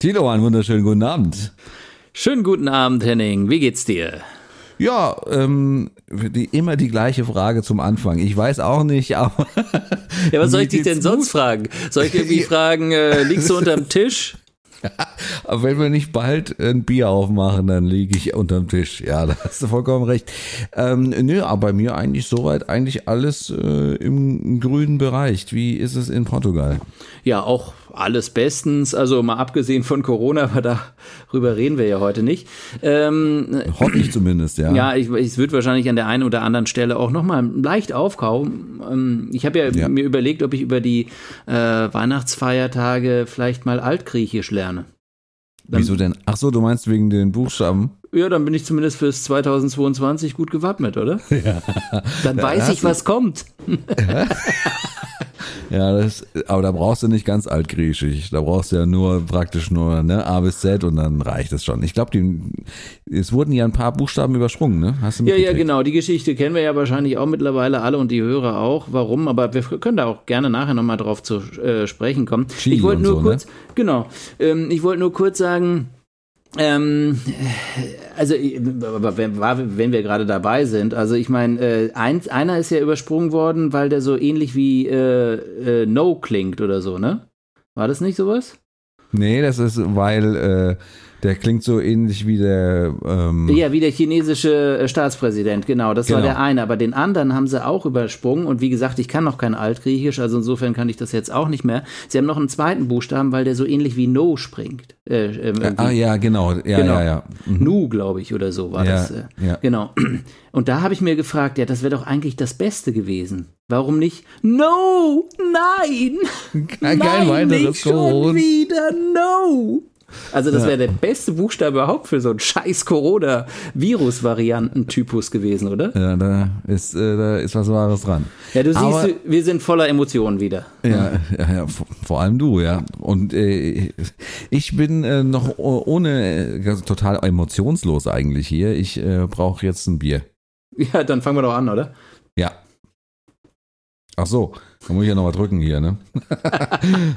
Tilo, einen wunderschönen guten Abend. Schönen guten Abend, Henning. Wie geht's dir? Ja, ähm, die, immer die gleiche Frage zum Anfang. Ich weiß auch nicht, aber. Ja, was soll ich dich denn sonst gut? fragen? Soll ich irgendwie fragen, äh, liegst du unterm Tisch? Aber wenn wir nicht bald ein Bier aufmachen, dann liege ich unterm Tisch. Ja, da hast du vollkommen recht. Ähm, nö, aber bei mir eigentlich soweit eigentlich alles äh, im grünen Bereich. Wie ist es in Portugal? Ja, auch alles bestens. Also mal abgesehen von Corona, aber darüber reden wir ja heute nicht. Ähm, Hoffe ich zumindest, ja. Ja, ich, es wird wahrscheinlich an der einen oder anderen Stelle auch nochmal leicht aufkauen. Ähm, ich habe ja, ja, mir überlegt, ob ich über die äh, Weihnachtsfeiertage vielleicht mal Altgriechisch lerne. Dann, Wieso denn? Ach so, du meinst wegen den Buchstaben? Ja, dann bin ich zumindest fürs 2022 gut gewappnet, oder? Ja. Dann weiß ich, was kommt. Ja, das, aber da brauchst du nicht ganz altgriechisch. Da brauchst du ja nur praktisch nur ne, A bis Z und dann reicht es schon. Ich glaube, es wurden ja ein paar Buchstaben übersprungen, ne? Hast du ja, ja, genau. Die Geschichte kennen wir ja wahrscheinlich auch mittlerweile alle und die Hörer auch. Warum? Aber wir können da auch gerne nachher nochmal drauf zu äh, sprechen kommen. Chili ich wollte nur so, kurz, ne? genau, ähm, ich wollte nur kurz sagen, ähm, also, wenn, wenn wir gerade dabei sind, also ich meine, äh, eins, einer ist ja übersprungen worden, weil der so ähnlich wie äh, äh, No klingt oder so, ne? War das nicht sowas? Nee, das ist, weil äh, der klingt so ähnlich wie der. Ähm ja, wie der chinesische äh, Staatspräsident, genau. Das genau. war der eine. Aber den anderen haben sie auch übersprungen. Und wie gesagt, ich kann noch kein Altgriechisch, also insofern kann ich das jetzt auch nicht mehr. Sie haben noch einen zweiten Buchstaben, weil der so ähnlich wie No springt. Äh, äh, ah, ja, genau. Ja, genau. ja, ja. Mhm. Nu, glaube ich, oder so war ja, das. Äh, ja. Genau. Und da habe ich mir gefragt, ja, das wäre doch eigentlich das Beste gewesen. Warum nicht? No, nein, kein, kein nein, nicht schon wieder, no. Also das wäre der beste Buchstabe überhaupt für so einen scheiß Corona-Virus-Varianten-Typus gewesen, oder? Ja, da ist, äh, da ist was Wahres dran. Ja, du Aber, siehst, wir sind voller Emotionen wieder. Ja, ja, ja vor allem du, ja. Und äh, ich bin äh, noch ohne, äh, total emotionslos eigentlich hier. Ich äh, brauche jetzt ein Bier. Ja, dann fangen wir doch an, oder? Ja. Ach so, da muss ich ja noch mal drücken hier, ne?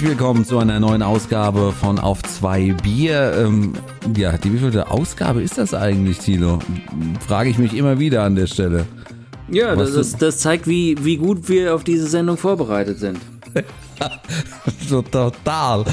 Herzlich willkommen zu einer neuen Ausgabe von Auf zwei Bier. Ähm, ja, die wievielte Ausgabe ist das eigentlich, Tilo? Frage ich mich immer wieder an der Stelle. Ja, das, ist, das zeigt, wie, wie gut wir auf diese Sendung vorbereitet sind. so total.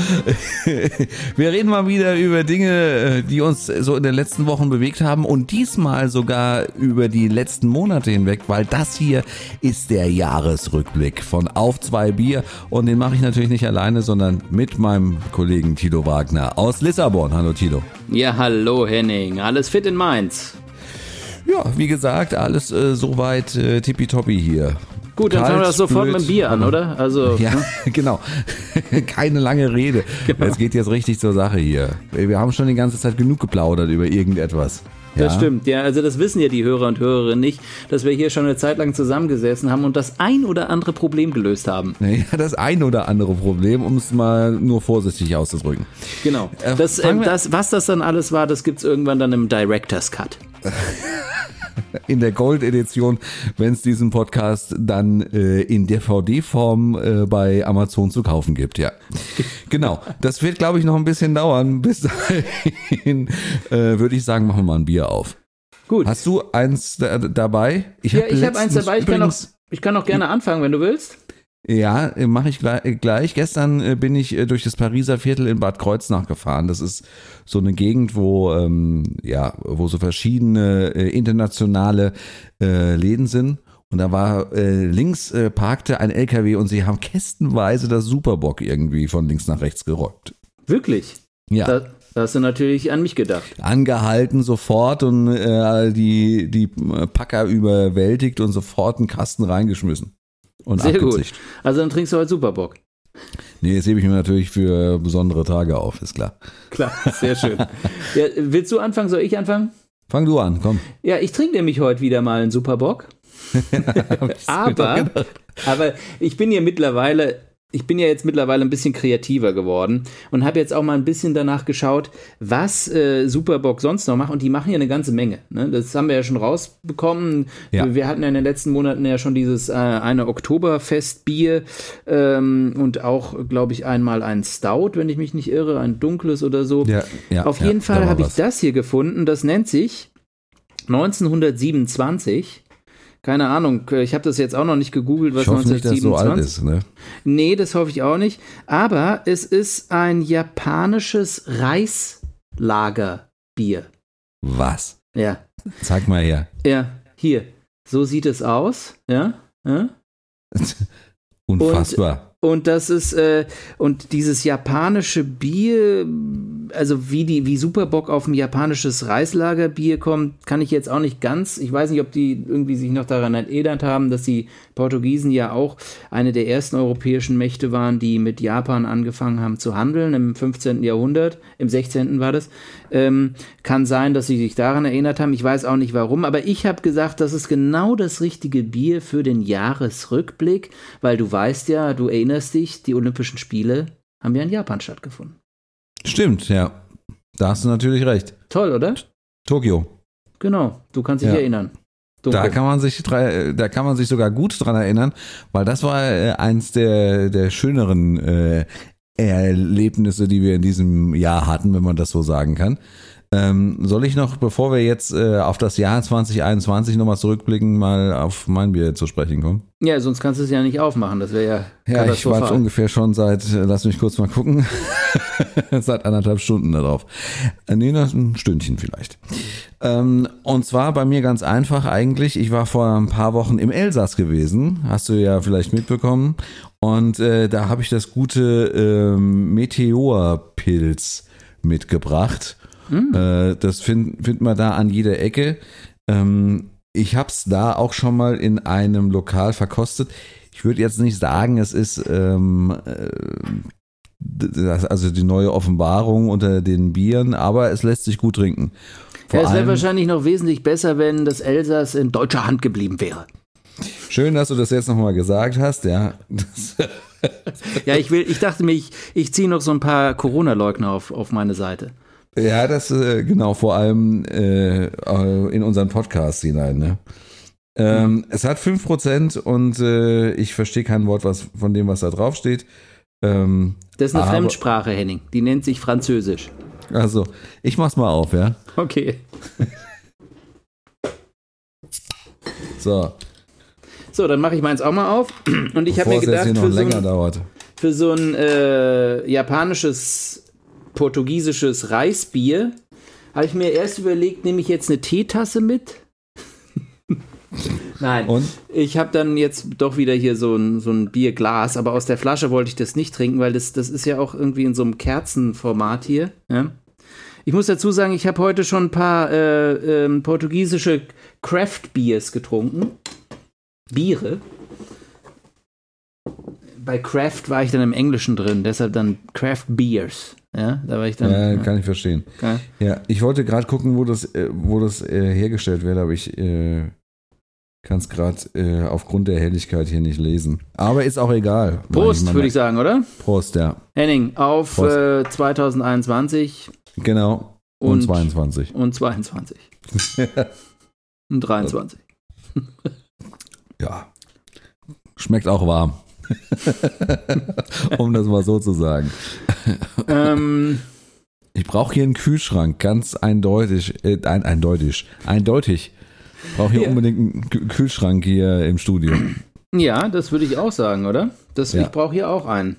Wir reden mal wieder über Dinge, die uns so in den letzten Wochen bewegt haben und diesmal sogar über die letzten Monate hinweg, weil das hier ist der Jahresrückblick von Auf zwei Bier und den mache ich natürlich nicht alleine, sondern mit meinem Kollegen Tito Wagner aus Lissabon. Hallo Tito. Ja, hallo Henning. Alles fit in Mainz. Ja, wie gesagt, alles äh, soweit äh, tippitoppi hier. Gut, dann fangen wir das sofort mit dem Bier an, oder? Also, ja, ne? genau. Keine lange Rede. Genau. Es geht jetzt richtig zur Sache hier. Wir haben schon die ganze Zeit genug geplaudert über irgendetwas. Ja? Das stimmt, ja. Also das wissen ja die Hörer und Hörerinnen nicht, dass wir hier schon eine Zeit lang zusammengesessen haben und das ein oder andere Problem gelöst haben. Ja, das ein oder andere Problem, um es mal nur vorsichtig auszudrücken. Genau. Äh, das, äh, das, was das dann alles war, das gibt es irgendwann dann im Director's Cut. in der Gold-Edition, wenn es diesen Podcast dann äh, in DVD-Form äh, bei Amazon zu kaufen gibt. Ja, genau. Das wird, glaube ich, noch ein bisschen dauern. Bis dahin äh, würde ich sagen, machen wir mal ein Bier auf. Gut. Hast du eins da, dabei? Ich ja, hab ich habe eins dabei. Ich kann, auch, ich kann auch gerne anfangen, wenn du willst. Ja, mache ich gleich. Gestern äh, bin ich äh, durch das Pariser Viertel in Bad Kreuznach gefahren. Das ist so eine Gegend, wo ähm, ja, wo so verschiedene äh, internationale äh, Läden sind. Und da war äh, links äh, parkte ein LKW und sie haben kästenweise das Superbock irgendwie von links nach rechts geräumt. Wirklich? Ja. Da, da hast du natürlich an mich gedacht. Angehalten sofort und äh, die, die Packer überwältigt und sofort einen Kasten reingeschmissen. Und Sehr abgezischt. gut. Also dann trinkst du heute Superbock. Nee, das hebe ich mir natürlich für besondere Tage auf, ist klar. Klar, sehr schön. ja, willst du anfangen? Soll ich anfangen? Fang du an, komm. Ja, ich trinke nämlich heute wieder mal einen Superbock. aber, aber ich bin ja mittlerweile ich bin ja jetzt mittlerweile ein bisschen kreativer geworden und habe jetzt auch mal ein bisschen danach geschaut, was äh, Superbock sonst noch macht. Und die machen ja eine ganze Menge. Ne? Das haben wir ja schon rausbekommen. Ja. Wir hatten ja in den letzten Monaten ja schon dieses äh, eine Oktoberfestbier ähm, und auch, glaube ich, einmal ein Stout, wenn ich mich nicht irre, ein dunkles oder so. Ja, ja, Auf jeden Fall habe ich das hier gefunden. Das nennt sich 1927. Keine Ahnung, ich habe das jetzt auch noch nicht gegoogelt, was Ich hoffe nicht, dass so alt 1927 ist, ne? Nee, das hoffe ich auch nicht. Aber es ist ein japanisches Reislagerbier. Was? Ja. Zeig mal her. Ja, hier. So sieht es aus. Ja. ja? Unfassbar. Und das ist, äh, und dieses japanische Bier, also wie die, wie Superbock auf ein japanisches Reislagerbier kommt, kann ich jetzt auch nicht ganz. Ich weiß nicht, ob die irgendwie sich noch daran erinnert haben, dass die Portugiesen ja auch eine der ersten europäischen Mächte waren, die mit Japan angefangen haben zu handeln im 15. Jahrhundert, im 16. war das. Ähm, kann sein, dass sie sich daran erinnert haben. Ich weiß auch nicht warum, aber ich habe gesagt, das ist genau das richtige Bier für den Jahresrückblick, weil du weißt ja, du erinnerst dich, die Olympischen Spiele haben ja in Japan stattgefunden. Stimmt, ja. Da hast du natürlich recht. Toll, oder? Tokio. Genau, du kannst dich Ja. erinnern. Da kann man sich da kann man sich sogar gut dran erinnern, weil das war äh, eins der der schöneren äh, Erlebnisse, die wir in diesem Jahr hatten, wenn man das so sagen kann. Ähm, soll ich noch, bevor wir jetzt äh, auf das Jahr 2021 nochmal zurückblicken, mal auf mein Bier zu sprechen kommen? ja, sonst kannst du es ja nicht aufmachen, das wäre ja Ja, ich warte katastrophal. ungefähr schon seit, äh, lass mich kurz mal gucken, seit anderthalb Stunden darauf. Äh, nee, das ist ein Stündchen vielleicht. Ähm, und zwar bei mir ganz einfach eigentlich. Ich war vor ein paar Wochen im Elsass gewesen, hast du ja vielleicht mitbekommen. Und äh, da habe ich das gute ähm, Meteorpilz mitgebracht. Äh, das findet find man da an jeder Ecke. Ähm, ich habe es da auch schon mal in einem Lokal verkostet. Ich würde jetzt nicht sagen, es ist ähm, äh, das, also die neue Offenbarung unter den Bieren, aber es lässt sich gut trinken. Ja, es wäre wahrscheinlich noch wesentlich besser, wenn das Elsass in deutscher Hand geblieben wäre. schön, dass du das jetzt nochmal gesagt hast, ja. Ja, ich will, ich dachte mir, ich, ich ziehe noch so ein paar Corona-Leugner auf, auf meine Seite. Ja, das äh, genau, vor allem äh, äh, in unseren Podcast hinein, ne? Ähm, Es hat 5% und äh, ich verstehe kein Wort was von dem, was da drauf steht. Ähm, Das ist eine Aber- Fremdsprache, Henning. Die nennt sich Französisch. also, ich mach's mal auf, ja. Okay. So, So, dann mache ich meins auch mal auf. Und ich habe mir gedacht, für so, länger ein, dauert. für so ein äh, japanisches, portugiesisches Reisbier habe ich mir erst überlegt, nehme ich jetzt eine Teetasse mit? Nein. Und? Ich habe dann jetzt doch wieder hier so ein, so ein Bierglas, aber aus der Flasche wollte ich das nicht trinken, weil das, das ist ja auch irgendwie in so einem Kerzenformat hier. Ja? Ich muss dazu sagen, ich habe heute schon ein paar äh, ähm, portugiesische Craft Beers getrunken. Biere. Bei Craft war ich dann im Englischen drin, deshalb dann Craft Beers. Ja, da war ich dann. Ja, kann ich verstehen. ja. Ja, ich wollte gerade gucken, wo das, äh, wo das äh, hergestellt wird, aber ich äh, kann es gerade äh, aufgrund der Helligkeit hier nicht lesen. Aber ist auch egal. Prost, würde ich sagen, oder? Prost, ja. Henning, auf Prost. äh, 2021 Genau. Und, Und- 22. und 22. und 23. Ja. Schmeckt auch warm. um das mal so zu sagen. ähm, Ich brauche hier einen Kühlschrank, ganz eindeutig. Äh, ein, eindeutig. Eindeutig. Ich brauche hier Ja. unbedingt einen Kü- Kühlschrank hier im Studio. ja, das würde ich auch sagen, oder? das, Ja. ich brauche hier auch einen.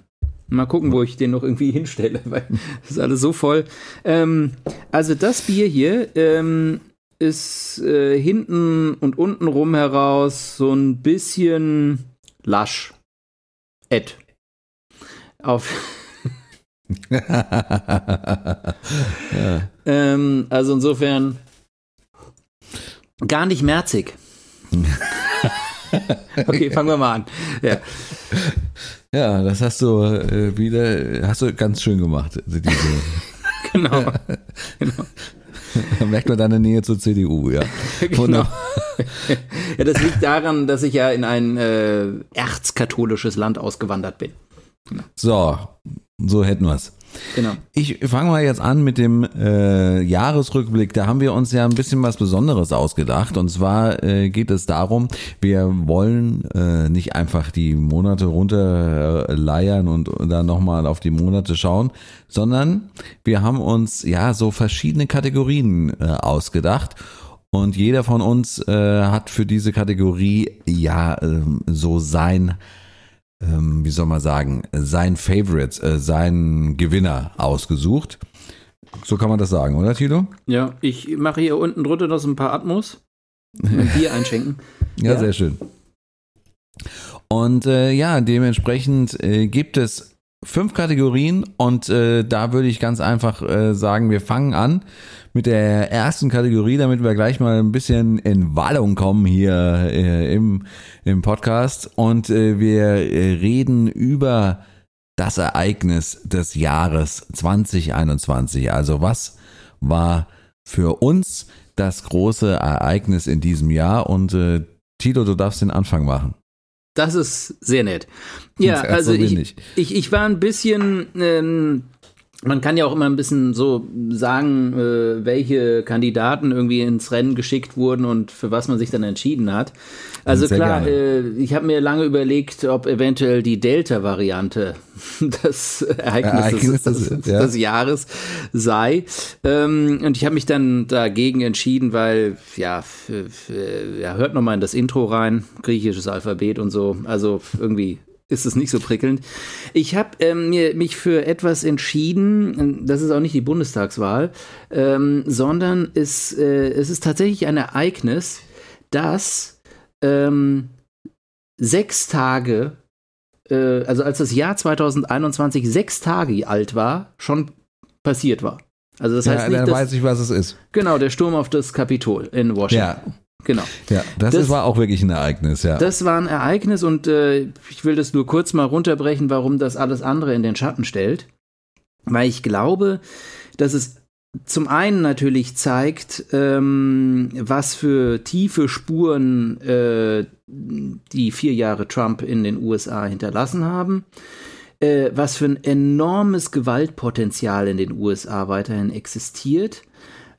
Mal gucken, wo ich den noch irgendwie hinstelle, weil das ist alles so voll. Ähm, also das Bier hier ähm, ist äh, hinten und unten rum heraus so ein bisschen lasch. Ed. Auf, ähm, also insofern gar nicht merzig. okay, fangen wir mal an. Ja. ja, das hast du äh, wieder, hast du ganz schön gemacht. Also Diese, Genau. da merkt man deine Nähe zur CDU, ja. genau. Wunderbar. ja, das liegt daran, dass ich ja in ein äh, erzkatholisches Land ausgewandert bin. So, so hätten wir's. Genau. Ich fange mal jetzt an mit dem äh, Jahresrückblick. Da haben wir uns ja ein bisschen was Besonderes ausgedacht. Und zwar äh, geht es darum, wir wollen äh, nicht einfach die Monate runterleiern und dann nochmal auf die Monate schauen, sondern wir haben uns ja so verschiedene Kategorien äh, ausgedacht. Und jeder von uns äh, hat für diese Kategorie ja ähm, so sein ähm, wie soll man sagen, sein Favorite, äh, sein Gewinner ausgesucht. So kann man das sagen, oder Tilo? Ja, ich mache hier unten drunter noch so ein paar Atmos. Ein Bier einschenken. Ja, Ja. sehr schön. Und äh, ja, dementsprechend äh, gibt es fünf Kategorien und äh, da würde ich ganz einfach äh, sagen, wir fangen an mit der ersten Kategorie, damit wir gleich mal ein bisschen in Wallung kommen hier äh, im, im Podcast und äh, wir äh, reden über das Ereignis des Jahres 2021. Also was war für uns das große Ereignis in diesem Jahr und äh, Tilo, du darfst den Anfang machen. Das ist sehr nett. Ja, So also ich. ich, ich war ein bisschen, ähm, man kann ja auch immer ein bisschen so sagen, äh, welche Kandidaten irgendwie ins Rennen geschickt wurden und für was man sich dann entschieden hat. Also Sehr klar, äh, ich habe mir lange überlegt, ob eventuell die Delta-Variante das Ereignis, Ereignis des, des- des, ja. des Jahres sei. Ähm, und ich habe mich dann dagegen entschieden, weil, ja, f- ja hört nochmal in das Intro rein, griechisches Alphabet und so. Also irgendwie ist es nicht so prickelnd. Ich habe ähm, mir- mich für etwas entschieden, das ist auch nicht die Bundestagswahl, ähm, sondern es, äh, es ist tatsächlich ein Ereignis, das ähm, sechs Tage, äh, also als das Jahr 2021 sechs Tage alt war, schon passiert war. Also das heißt ja, nicht, dann dass, weiß ich, was es ist. genau, der Sturm auf das Kapitol in Washington. Ja, Genau. ja das, Das- war auch wirklich ein Ereignis, ja. Das war ein Ereignis und äh, ich will das nur kurz mal runterbrechen, warum das alles andere in den Schatten stellt. Weil ich glaube, dass es zum einen natürlich zeigt, ähm, was für tiefe Spuren äh, die vier Jahre Trump in den USA hinterlassen haben, äh, was für ein enormes Gewaltpotenzial in den USA weiterhin existiert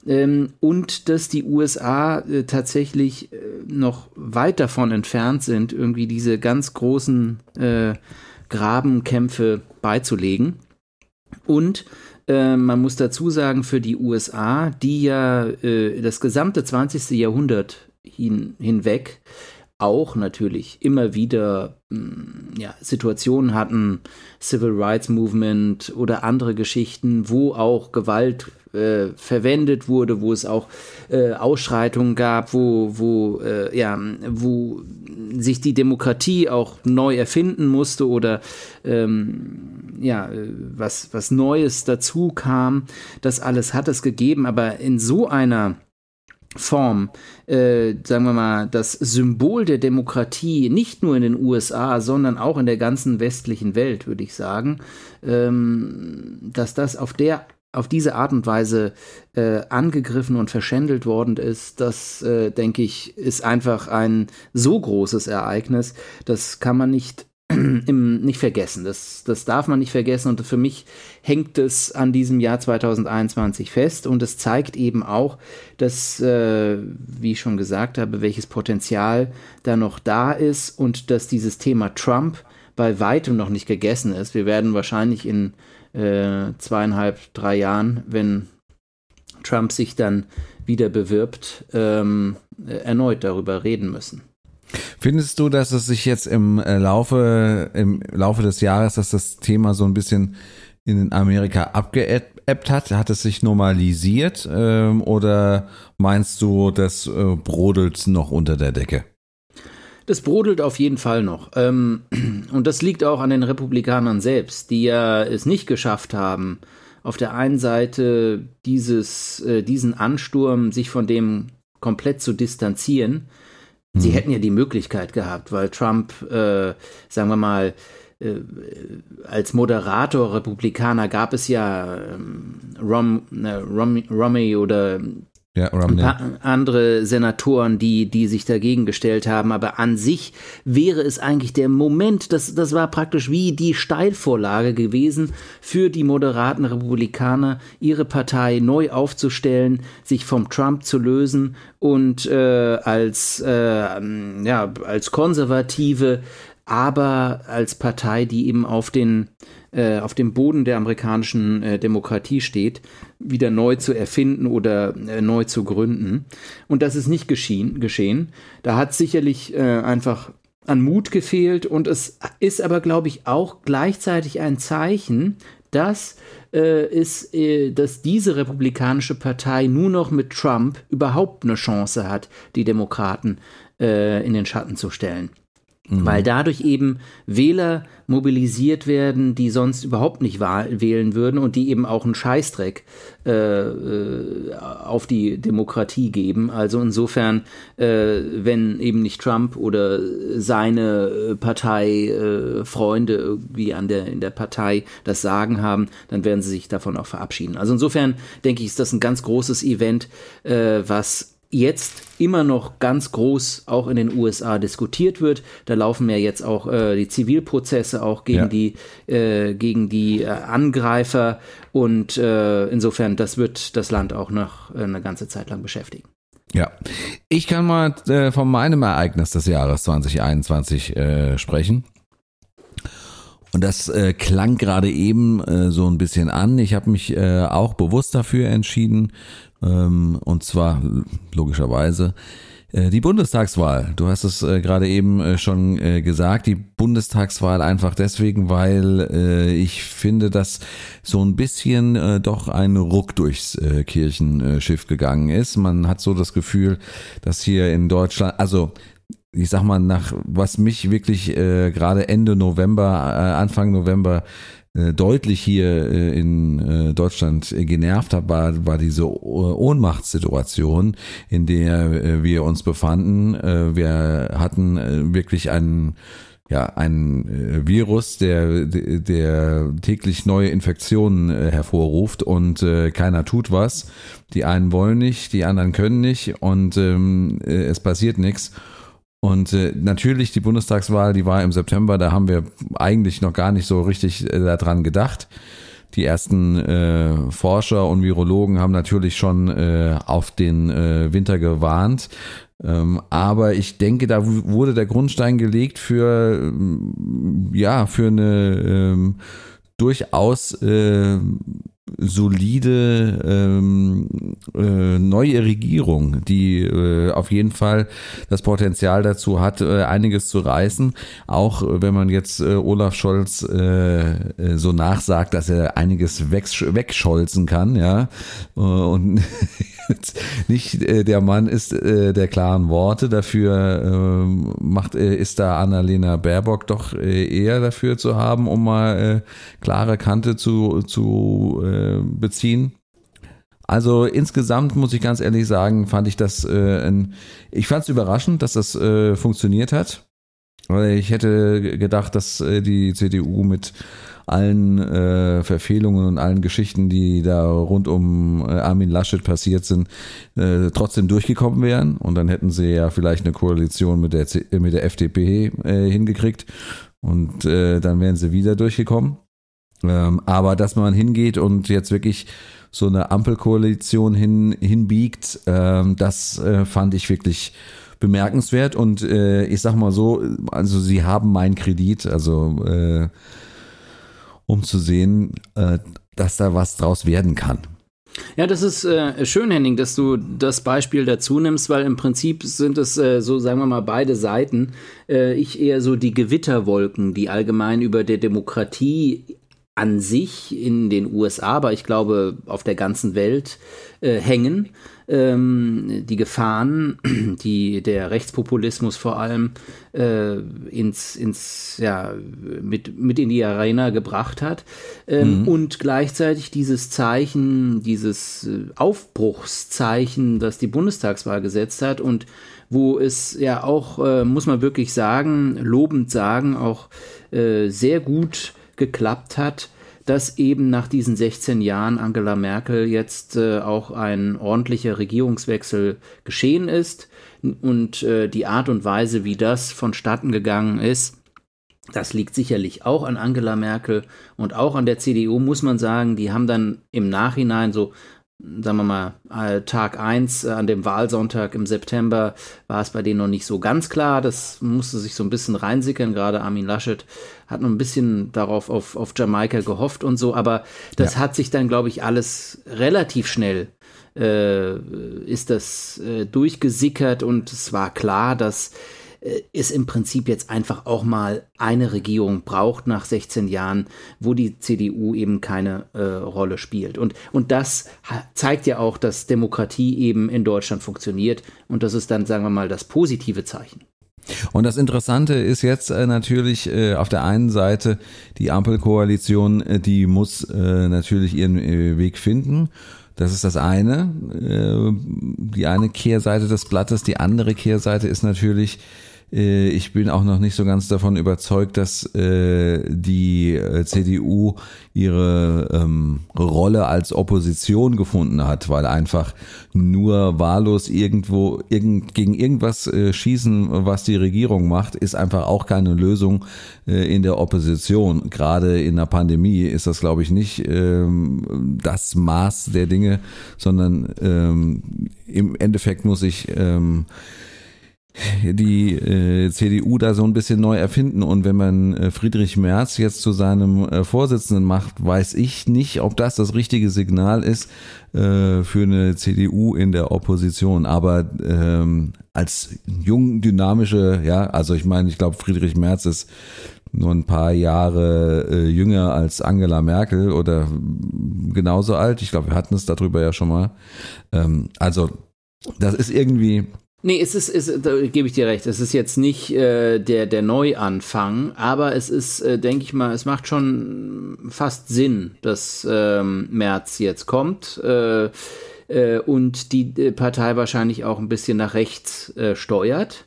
ähm, und dass die USA äh, tatsächlich äh, noch weit davon entfernt sind, irgendwie diese ganz großen äh, Grabenkämpfe beizulegen. Und äh, man muss dazu sagen, für die USA, die ja äh, das gesamte 20. Jahrhundert hin, hinweg auch natürlich immer wieder mh, ja, Situationen hatten, Civil Rights Movement oder andere Geschichten, wo auch Gewalt äh, verwendet wurde, wo es auch äh, Ausschreitungen gab, wo, wo, äh, ja, wo sich die Demokratie auch neu erfinden musste oder ähm, ja, äh, was, was Neues dazu kam. Das alles hat es gegeben, aber in so einer Form, äh, sagen wir mal, das Symbol der Demokratie, nicht nur in den USA, sondern auch in der ganzen westlichen Welt, würde ich sagen, ähm, dass das auf der auf diese Art und Weise äh, angegriffen und verschändelt worden ist, das, äh, denke ich, ist einfach ein so großes Ereignis, das kann man nicht im, nicht vergessen. Das, das darf man nicht vergessen und für mich hängt es an diesem Jahr 2021 fest und es zeigt eben auch, dass, äh, wie ich schon gesagt habe, welches Potenzial da noch da ist und dass dieses Thema Trump bei weitem noch nicht gegessen ist. Wir werden wahrscheinlich in äh, zweieinhalb, drei Jahren, wenn Trump sich dann wieder bewirbt, ähm, äh, erneut darüber reden müssen. Findest du, dass es sich jetzt im äh, Laufe, im Laufe des Jahres, dass das Thema so ein bisschen in Amerika abgeebbt hat? Hat es sich normalisiert ähm, oder meinst du, das äh, brodelt noch unter der Decke? Das brodelt auf jeden Fall noch. Ähm, und das liegt auch an den Republikanern selbst, die ja es nicht geschafft haben, auf der einen Seite dieses, äh, diesen Ansturm, sich von dem komplett zu distanzieren. Sie mhm. hätten ja die Möglichkeit gehabt, weil Trump, äh, sagen wir mal, äh, als Moderator Republikaner gab es ja ähm, Rom, äh, Rom, Romney oder ja, ein paar andere Senatoren, die, die sich dagegen gestellt haben. Aber an sich wäre es eigentlich der Moment, das, das war praktisch wie die Steilvorlage gewesen für die moderaten Republikaner, ihre Partei neu aufzustellen, sich vom Trump zu lösen und äh, als, äh, ja, als konservative aber als Partei, die eben auf den äh, auf dem Boden der amerikanischen äh, Demokratie steht, wieder neu zu erfinden oder äh, neu zu gründen. Und das ist nicht geschehen. geschehen. Da hat sicherlich äh, einfach an Mut gefehlt und es ist aber, glaube ich, auch gleichzeitig ein Zeichen, dass äh, ist, äh, dass diese republikanische Partei nur noch mit Trump überhaupt eine Chance hat, die Demokraten äh, in den Schatten zu stellen mhm. weil dadurch eben Wähler mobilisiert werden, die sonst überhaupt nicht wählen würden und die eben auch einen Scheißdreck äh, äh, auf die Demokratie geben. Also insofern, äh, wenn eben nicht Trump oder seine Partei äh, Freunde irgendwie an der in der Partei das Sagen haben, dann werden sie sich davon auch verabschieden. Also insofern denke ich, ist das ein ganz großes Event, äh, was jetzt immer noch ganz groß auch in den USA diskutiert wird. Da laufen ja jetzt auch äh, die Zivilprozesse auch gegen ja. die äh, gegen die äh, Angreifer und äh, insofern das wird das Land auch noch äh, eine ganze Zeit lang beschäftigen. Ja, ich kann mal äh, von meinem Ereignis des Jahres 2021 sprechen. Und das äh, klang gerade eben äh, so ein bisschen an. Ich habe mich äh, auch bewusst dafür entschieden, und zwar logischerweise äh, die Bundestagswahl. Du hast es äh, gerade eben äh, schon gesagt, die Bundestagswahl einfach deswegen, weil ich finde, dass so ein bisschen doch ein Ruck durchs Kirchenschiff gegangen ist. Man hat so das Gefühl, dass hier in Deutschland, also ich sag mal, nach was mich wirklich äh, gerade Ende November, äh, Anfang November deutlich hier äh, in äh, Deutschland genervt hat, war, war diese Ohnmachtssituation, in der wir uns befanden. Wir hatten wirklich einen ja, ein Virus, der, der täglich neue Infektionen hervorruft und äh, keiner tut was. Die einen wollen nicht, die anderen können nicht und ähm, es passiert nichts. Und äh, natürlich die Bundestagswahl, die war im September, da haben wir eigentlich noch gar nicht so richtig äh, daran gedacht. Die ersten äh, Forscher und Virologen haben natürlich schon äh, auf den äh, Winter gewarnt. Ähm, aber ich denke, da wurde der Grundstein gelegt für ähm, ja für eine ähm, durchaus äh, solide ähm, äh, neue Regierung, die äh, auf jeden Fall das Potenzial dazu hat, äh, einiges zu reißen. Auch äh, wenn man jetzt äh, Olaf Scholz äh, so nachsagt, dass er einiges wegscholzen kann, ja. Und nicht der Mann ist der klaren Worte. Dafür äh, macht, ist da Annalena Baerbock doch eher dafür zu haben, um mal klare Kante zu, zu äh, beziehen. Also insgesamt muss ich ganz ehrlich sagen, fand ich das, äh, ein, ich fand es überraschend, dass das äh, funktioniert hat. Weil ich hätte gedacht, dass äh, die CDU mit allen äh, Verfehlungen und allen Geschichten, die da rund um äh, Armin Laschet passiert sind, äh, trotzdem durchgekommen wären. Und dann hätten sie ja vielleicht eine Koalition mit der, C mit der FDP äh, hingekriegt. Und äh, dann wären sie wieder durchgekommen. Ähm, aber dass man hingeht und jetzt wirklich so eine Ampelkoalition hin, hinbiegt, ähm, das äh, fand ich wirklich bemerkenswert und äh, ich sag mal so, also sie haben meinen Kredit, also äh, um zu sehen, äh, dass da was draus werden kann. Ja, das ist äh, schön, Henning, dass du das Beispiel dazu nimmst, weil im Prinzip sind es äh, so, sagen wir mal, beide Seiten. Äh, ich eher so die Gewitterwolken, die allgemein über der Demokratie an sich in den USA, aber ich glaube auf der ganzen Welt äh, hängen. Ähm, die Gefahren, die der Rechtspopulismus vor allem äh, ins, ins, ja, mit, mit in die Arena gebracht hat. Ähm, mhm. Und gleichzeitig dieses Zeichen, dieses äh, Aufbruchszeichen, das die Bundestagswahl gesetzt hat und wo es ja auch, äh, muss man wirklich sagen, lobend sagen, auch äh, sehr gut geklappt hat, dass eben nach diesen 16 Jahren Angela Merkel jetzt äh, auch ein ordentlicher Regierungswechsel geschehen ist und äh, die Art und Weise, wie das vonstatten gegangen ist, das liegt sicherlich auch an Angela Merkel und auch an der CDU, muss man sagen. Die haben dann im Nachhinein so sagen wir mal, äh, Tag 1 äh, an dem Wahlsonntag im September war es bei denen noch nicht so ganz klar. Das musste sich so ein bisschen reinsickern. Gerade Armin Laschet hat noch ein bisschen darauf auf, auf Jamaika gehofft und so. Aber das ja. hat sich dann, glaube ich, alles relativ schnell äh, ist das äh, durchgesickert und es war klar, dass es im Prinzip jetzt einfach auch mal eine Regierung braucht nach 16 Jahren, wo die CDU eben keine äh, Rolle spielt. Und, und das zeigt ja auch, dass Demokratie eben in Deutschland funktioniert. Und das ist dann, sagen wir mal, das positive Zeichen. Und das Interessante ist jetzt äh, natürlich äh, auf der einen Seite die Ampelkoalition, äh, die muss äh, natürlich ihren äh, Weg finden. Das ist das eine, äh, die eine Kehrseite des Blattes. Die andere Kehrseite ist natürlich, äh, ich bin auch noch nicht so ganz davon überzeugt, dass äh, die äh, CDU ihre ähm, Rolle als Opposition gefunden hat, weil einfach nur wahllos irgendwo irgend, gegen irgendwas äh, schießen, was die Regierung macht, ist einfach auch keine Lösung äh, in der Opposition. Gerade in der Pandemie ist das, glaube ich, nicht ähm, das Maß der Dinge, sondern ähm, im Endeffekt muss ich die äh, CDU da so ein bisschen neu erfinden. Und wenn man äh, Friedrich Merz jetzt zu seinem äh, Vorsitzenden macht, weiß ich nicht, ob das das richtige Signal ist äh, für eine CDU in der Opposition. Aber ähm, als jung, dynamische, ja, also ich meine, ich glaube, Friedrich Merz ist nur ein paar Jahre äh, jünger als Angela Merkel oder genauso alt. Ich glaube, wir hatten es darüber ja schon mal. Ähm, also das ist irgendwie Nee, es ist, ist da gebe ich dir recht, es ist jetzt nicht äh, der, der Neuanfang, aber es ist, äh, denke ich mal, es macht schon fast Sinn, dass ähm, März jetzt kommt äh, äh, und die äh, Partei wahrscheinlich auch ein bisschen nach rechts äh, steuert.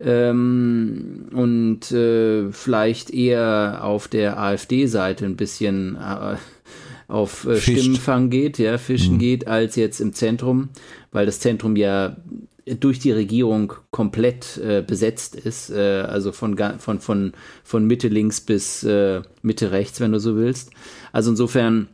Ähm, und äh, vielleicht eher auf der AfD-Seite ein bisschen äh, auf äh, Stimmenfang geht, ja, fischen mhm. geht, als jetzt im Zentrum, weil das Zentrum ja durch die Regierung komplett äh, besetzt ist, äh, also von, von, von, von Mitte links bis äh, Mitte rechts, wenn du so willst. Also insofern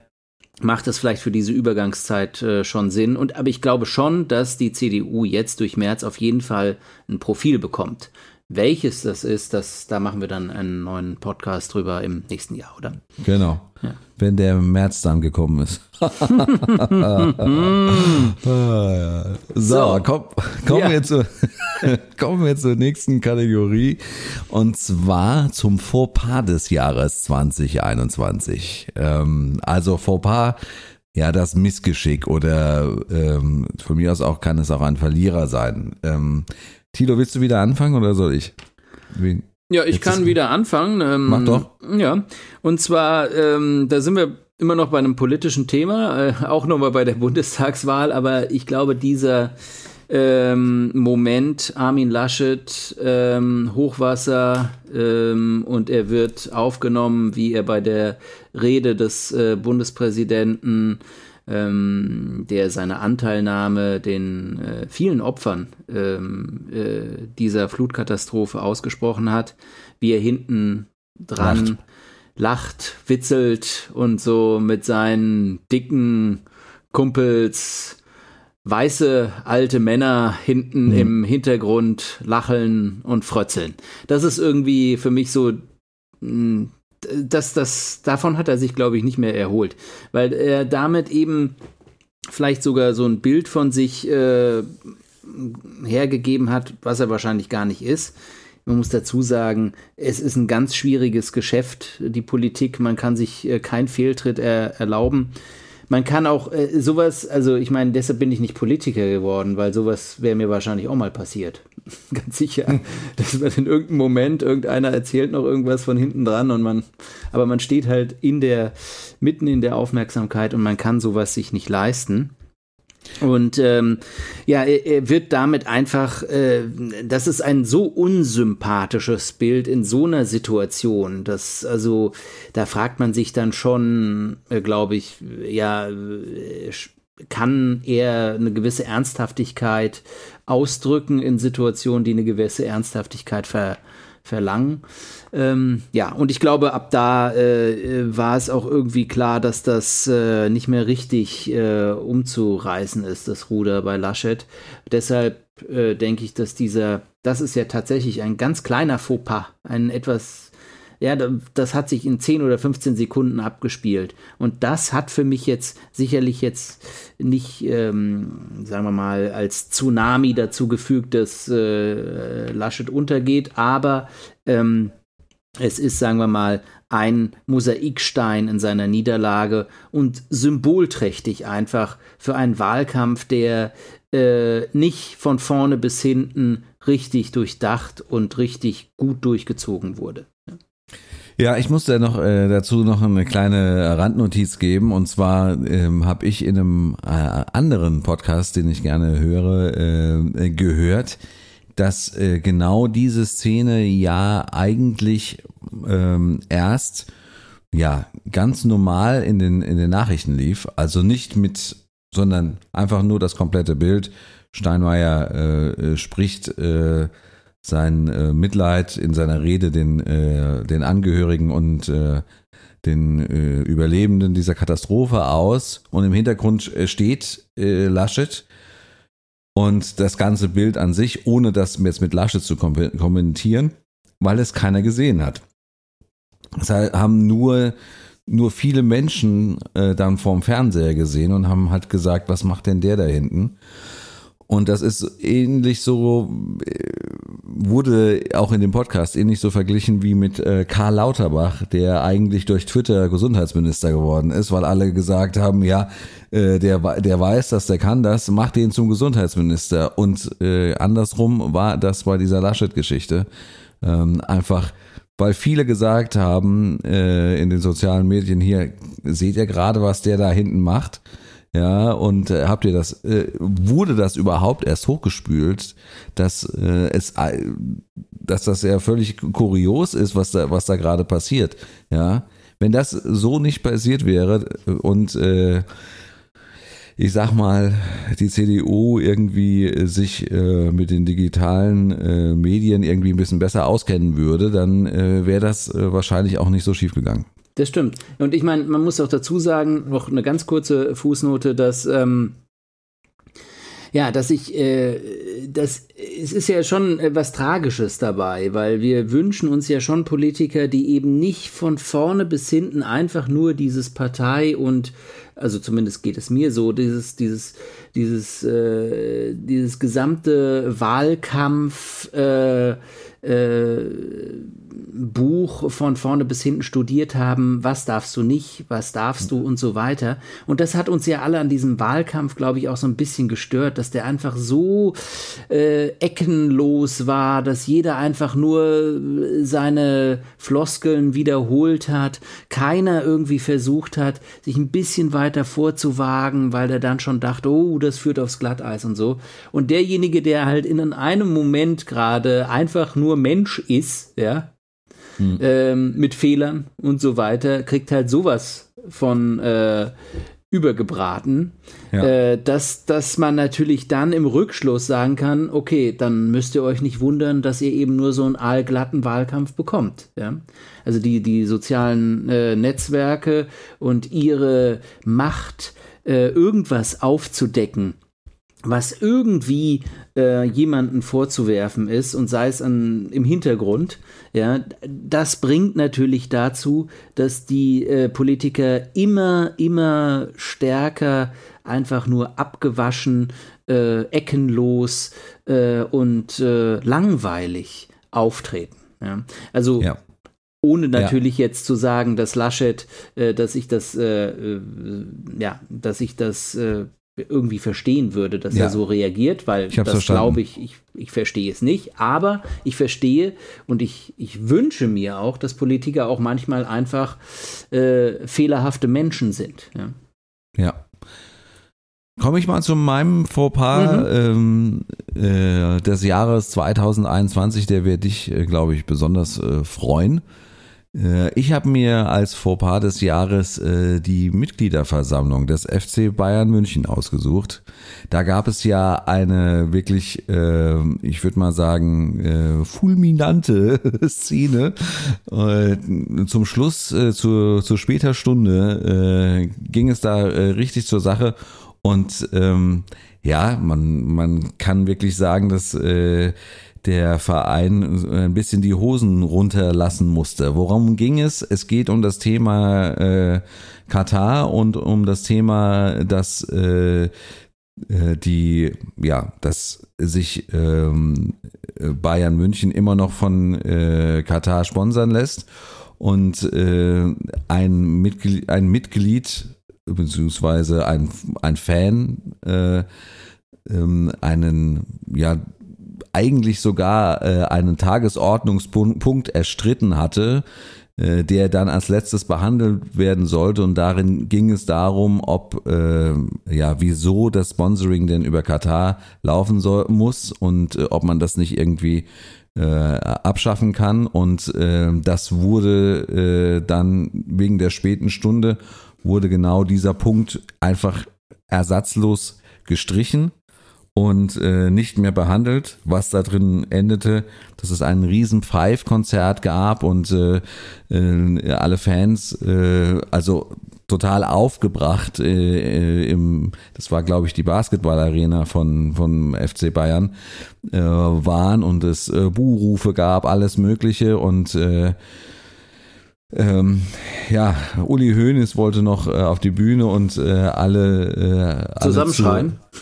macht das vielleicht für diese Übergangszeit äh, schon Sinn. Und aber ich glaube schon, dass die CDU jetzt durch März auf jeden Fall ein Profil bekommt. Welches das ist, das, da machen wir dann einen neuen Podcast drüber im nächsten Jahr, oder? Genau. Ja. Wenn der März dann gekommen ist. so, komm, kommen, ja. wir zu, kommen wir zur nächsten Kategorie. Und zwar zum Fauxpas des Jahres 2021. Ähm, also Fauxpas ja, das Missgeschick oder ähm, von mir aus auch kann es auch ein Verlierer sein. Ähm, Tilo, willst du wieder anfangen oder soll ich? Wie? Ja, ich Jetzt kann wieder anfangen. Ähm, Mach doch. Ja, und zwar, ähm, da sind wir immer noch bei einem politischen Thema, äh, auch nochmal bei der Bundestagswahl, aber ich glaube, dieser ähm, Moment, Armin Laschet, ähm, Hochwasser ähm, und er wird aufgenommen, wie er bei der Rede des äh, Bundespräsidenten ähm, der seine Anteilnahme den äh, vielen Opfern ähm, äh, dieser Flutkatastrophe ausgesprochen hat, wie er hinten dran lacht. lacht, witzelt und so mit seinen dicken Kumpels weiße alte Männer hinten mhm. im Hintergrund lacheln und frötzeln. Das ist irgendwie für mich so hm, das, das, davon hat er sich, glaube ich, nicht mehr erholt, weil er damit eben vielleicht sogar so ein Bild von sich äh, hergegeben hat, was er wahrscheinlich gar nicht ist. Man muss dazu sagen, es ist ein ganz schwieriges Geschäft, die Politik. Man kann sich äh, keinen Fehltritt er erlauben. Man kann auch äh, sowas, also ich meine, deshalb bin ich nicht Politiker geworden, weil sowas wäre mir wahrscheinlich auch mal passiert. ganz sicher, dass man in irgendeinem Moment, irgendeiner erzählt noch irgendwas von hinten dran und man, aber man steht halt in der, mitten in der Aufmerksamkeit und man kann sowas sich nicht leisten. Und ähm, ja, er, wird damit einfach, äh, das ist ein so unsympathisches Bild in so einer Situation, dass, also, da fragt man sich dann schon, äh, glaube ich, ja, äh, kann er eine gewisse Ernsthaftigkeit ausdrücken in Situationen, die eine gewisse Ernsthaftigkeit ver, verlangen. Ähm, ja, und ich glaube, ab da äh, war es auch irgendwie klar, dass das äh, nicht mehr richtig äh, umzureißen ist, das Ruder bei Laschet. Deshalb äh, denke ich, dass dieser, das ist ja tatsächlich ein ganz kleiner Fauxpas, ein etwas ja, das hat sich in 10 oder 15 Sekunden abgespielt. Und das hat für mich jetzt sicherlich jetzt nicht, ähm, sagen wir mal, als Tsunami dazu gefügt, dass äh, Laschet untergeht, aber ähm, es ist, sagen wir mal, ein Mosaikstein in seiner Niederlage und symbolträchtig einfach für einen Wahlkampf, der äh, nicht von vorne bis hinten richtig durchdacht und richtig gut durchgezogen wurde. Ja, ich muss da noch äh, dazu noch eine kleine Randnotiz geben. Und zwar ähm, habe ich in einem äh, anderen Podcast, den ich gerne höre, äh, gehört, dass äh, genau diese Szene ja eigentlich ähm, erst ja ganz normal in den in den Nachrichten lief, also nicht mit, sondern einfach nur das komplette Bild. Steinmeier äh, spricht äh, sein äh, Mitleid in seiner Rede den, äh, den Angehörigen und äh, den äh, Überlebenden dieser Katastrophe aus. Und im Hintergrund äh, steht äh, Laschet und das ganze Bild an sich, ohne das jetzt mit Laschet zu kom kommentieren, weil es keiner gesehen hat. Das haben nur nur viele Menschen dann vorm Fernseher gesehen und haben halt gesagt, was macht denn der da hinten? Und das ist ähnlich so, äh, wurde auch in dem Podcast ähnlich so verglichen wie mit äh, Karl Lauterbach, der eigentlich durch Twitter Gesundheitsminister geworden ist, weil alle gesagt haben, ja, äh, der, der weiß das, der kann das, macht den zum Gesundheitsminister. Und andersrum war das bei dieser Laschet-Geschichte ähm, einfach weil viele gesagt haben in den sozialen Medien hier, seht ihr gerade, was der da hinten macht? Ja, und äh, habt ihr das, äh, wurde das überhaupt erst hochgespült, dass äh, es, äh, dass das ja völlig kurios ist, was da, was da gerade passiert. Ja, wenn das so nicht passiert wäre und äh, ich sag mal, die CDU irgendwie sich äh, mit den digitalen äh, Medien irgendwie ein bisschen besser auskennen würde, dann äh, wäre das äh, wahrscheinlich auch nicht so schief gegangen. Das stimmt. Und ich meine, man muss auch dazu sagen, noch eine ganz kurze Fußnote, dass ähm, ja, dass ich, äh, das, es ist ja schon was Tragisches dabei, weil wir wünschen uns ja schon Politiker, die eben nicht von vorne bis hinten einfach nur dieses Partei und, also zumindest geht es mir so, dieses, dieses, dieses, äh, dieses gesamte Wahlkampf, äh, äh, Buch von vorne bis hinten studiert haben, was darfst du nicht, was darfst du und so weiter. Und das hat uns ja alle an diesem Wahlkampf, glaube ich, auch so ein bisschen gestört, dass der einfach so äh, eckenlos war, dass jeder einfach nur seine Floskeln wiederholt hat, keiner irgendwie versucht hat, sich ein bisschen weiter vorzuwagen, weil er dann schon dachte, oh, das führt aufs Glatteis und so. Und derjenige, der halt in einem Moment gerade einfach nur Mensch ist, ja, hm. ähm, mit Fehlern und so weiter, kriegt halt sowas von äh, übergebraten, ja. äh, dass, dass man natürlich dann im Rückschluss sagen kann, okay, dann müsst ihr euch nicht wundern, dass ihr eben nur so einen aalglatten Wahlkampf bekommt. Ja? Also die, die sozialen äh, Netzwerke und ihre Macht, äh, irgendwas aufzudecken, was irgendwie äh, jemanden vorzuwerfen ist und sei es an, im Hintergrund, ja, das bringt natürlich dazu, dass die äh, Politiker immer, immer stärker einfach nur abgewaschen, äh, eckenlos äh, und äh, langweilig auftreten. Ja. Also ja. Ohne natürlich ja. jetzt zu sagen, dass Laschet, äh, dass ich das, äh, äh, ja, dass ich das äh, irgendwie verstehen würde, dass ja. er so reagiert, weil das glaube ich, ich, ich verstehe es nicht. Aber ich verstehe und ich, ich wünsche mir auch, dass Politiker auch manchmal einfach äh, fehlerhafte Menschen sind. Ja. ja. Komme ich mal zu meinem Fauxpas mhm. ähm, äh, des Jahres 2021, der wird dich, äh, glaube ich, besonders äh, freuen. Äh, ich habe mir als Fauxpas des Jahres äh, die Mitgliederversammlung des FC Bayern München ausgesucht. Da gab es ja eine wirklich, äh, ich würde mal sagen, fulminante Szene. Zum Schluss, zu, zu später Stunde, ging es da richtig zur Sache. Und ähm, ja, man, man kann wirklich sagen, dass der Verein ein bisschen die Hosen runterlassen musste. Worum ging es? Es geht um das Thema äh, Katar und um das Thema, dass äh, äh die, ja, dass sich ähm, Bayern München immer noch von äh, Katar sponsern lässt und äh, ein, Mitglied, ein Mitglied beziehungsweise ein, ein Fan äh, ähm, einen ja eigentlich sogar äh, einen Tagesordnungspunkt erstritten hatte, äh, der dann als letztes behandelt werden sollte. Und darin ging es darum, ob, äh, ja, wieso das Sponsoring denn über Katar laufen soll, muss und äh, ob man das nicht irgendwie äh, abschaffen kann. Und äh, das wurde äh, dann wegen der späten Stunde, wurde genau dieser Punkt einfach ersatzlos gestrichen und äh, nicht mehr behandelt, was da drin endete, dass es ein riesen Pfeif-Konzert gab und äh, äh, alle Fans, äh, also total aufgebracht äh, äh im, das war glaube ich die Basketballarena von vom FC Bayern äh, waren und es äh, Buhrufe gab, alles Mögliche und äh, ähm, ja, Uli Hoeneß wollte noch äh, auf die Bühne und äh, alle, äh, zusammenschreien. Zu,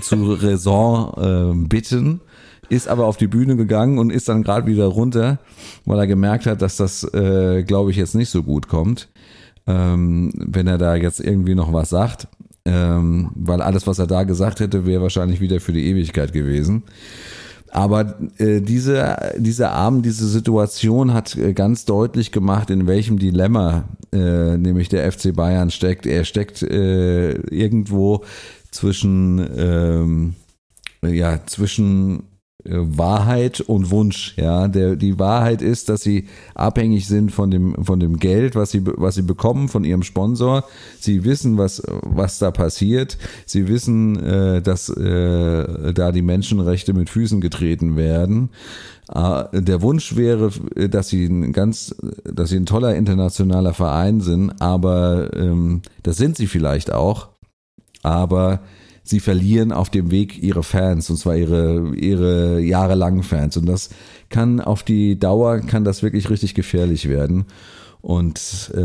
zu Raison äh, bitten, ist aber auf die Bühne gegangen und ist dann gerade wieder runter, weil er gemerkt hat, dass das, äh, glaube ich, jetzt nicht so gut kommt, ähm, wenn er da jetzt irgendwie noch was sagt. Ähm, weil alles, was er da gesagt hätte, wäre wahrscheinlich wieder für die Ewigkeit gewesen. Aber äh, diese, dieser Abend, diese Situation hat äh, ganz deutlich gemacht, in welchem Dilemma äh, nämlich der FC Bayern steckt. Er steckt äh, irgendwo zwischen, ähm, ja, zwischen äh, Wahrheit und Wunsch, ja. Der, die Wahrheit ist, dass sie abhängig sind von dem, von dem Geld, was sie, was sie bekommen von ihrem Sponsor. Sie wissen, was, was da passiert. Sie wissen, äh, dass äh, da die Menschenrechte mit Füßen getreten werden. Äh, der Wunsch wäre, dass sie ein ganz, dass sie ein toller internationaler Verein sind, aber ähm, das sind sie vielleicht auch aber sie verlieren auf dem Weg ihre Fans und zwar ihre ihre jahrelangen Fans und das kann auf die Dauer kann das wirklich richtig gefährlich werden und äh,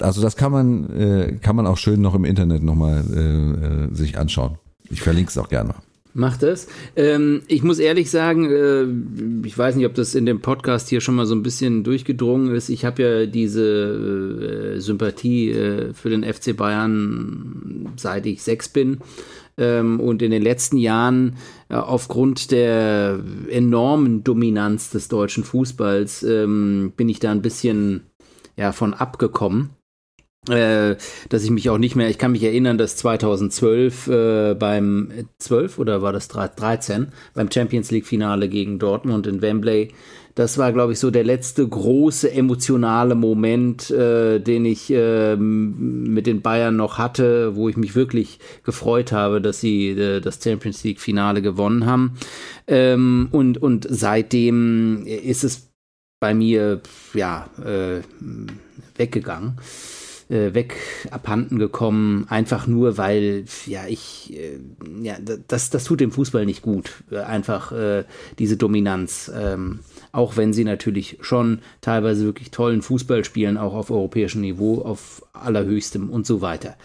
also das kann man äh, kann man auch schön noch im Internet nochmal äh, äh, sich anschauen. Ich verlinke es auch gerne. Macht es. Ähm, ich muss ehrlich sagen, äh, ich weiß nicht, ob das in dem Podcast hier schon mal so ein bisschen durchgedrungen ist. Ich habe ja diese äh, Sympathie äh, für den FC Bayern, seit ich sechs bin. Ähm, und in den letzten Jahren äh, aufgrund der enormen Dominanz des deutschen Fußballs ähm, bin ich da ein bisschen ja, von abgekommen äh, dass ich mich auch nicht mehr, ich kann mich erinnern, dass 2012 äh, beim 12 oder war das 13 beim Champions League Finale gegen Dortmund in Wembley, das war glaube ich so der letzte große emotionale Moment, äh, den ich äh, mit den Bayern noch hatte, wo ich mich wirklich gefreut habe, dass sie äh, das Champions League Finale gewonnen haben. Ähm, und und seitdem ist es bei mir ja äh, weggegangen. Äh, weg abhanden gekommen, einfach nur, weil, ja, ich, äh, ja, das, das tut dem Fußball nicht gut, äh, einfach äh, diese Dominanz. Ähm, auch wenn sie natürlich schon teilweise wirklich tollen Fußball spielen, auch auf europäischem Niveau, auf allerhöchstem und so weiter.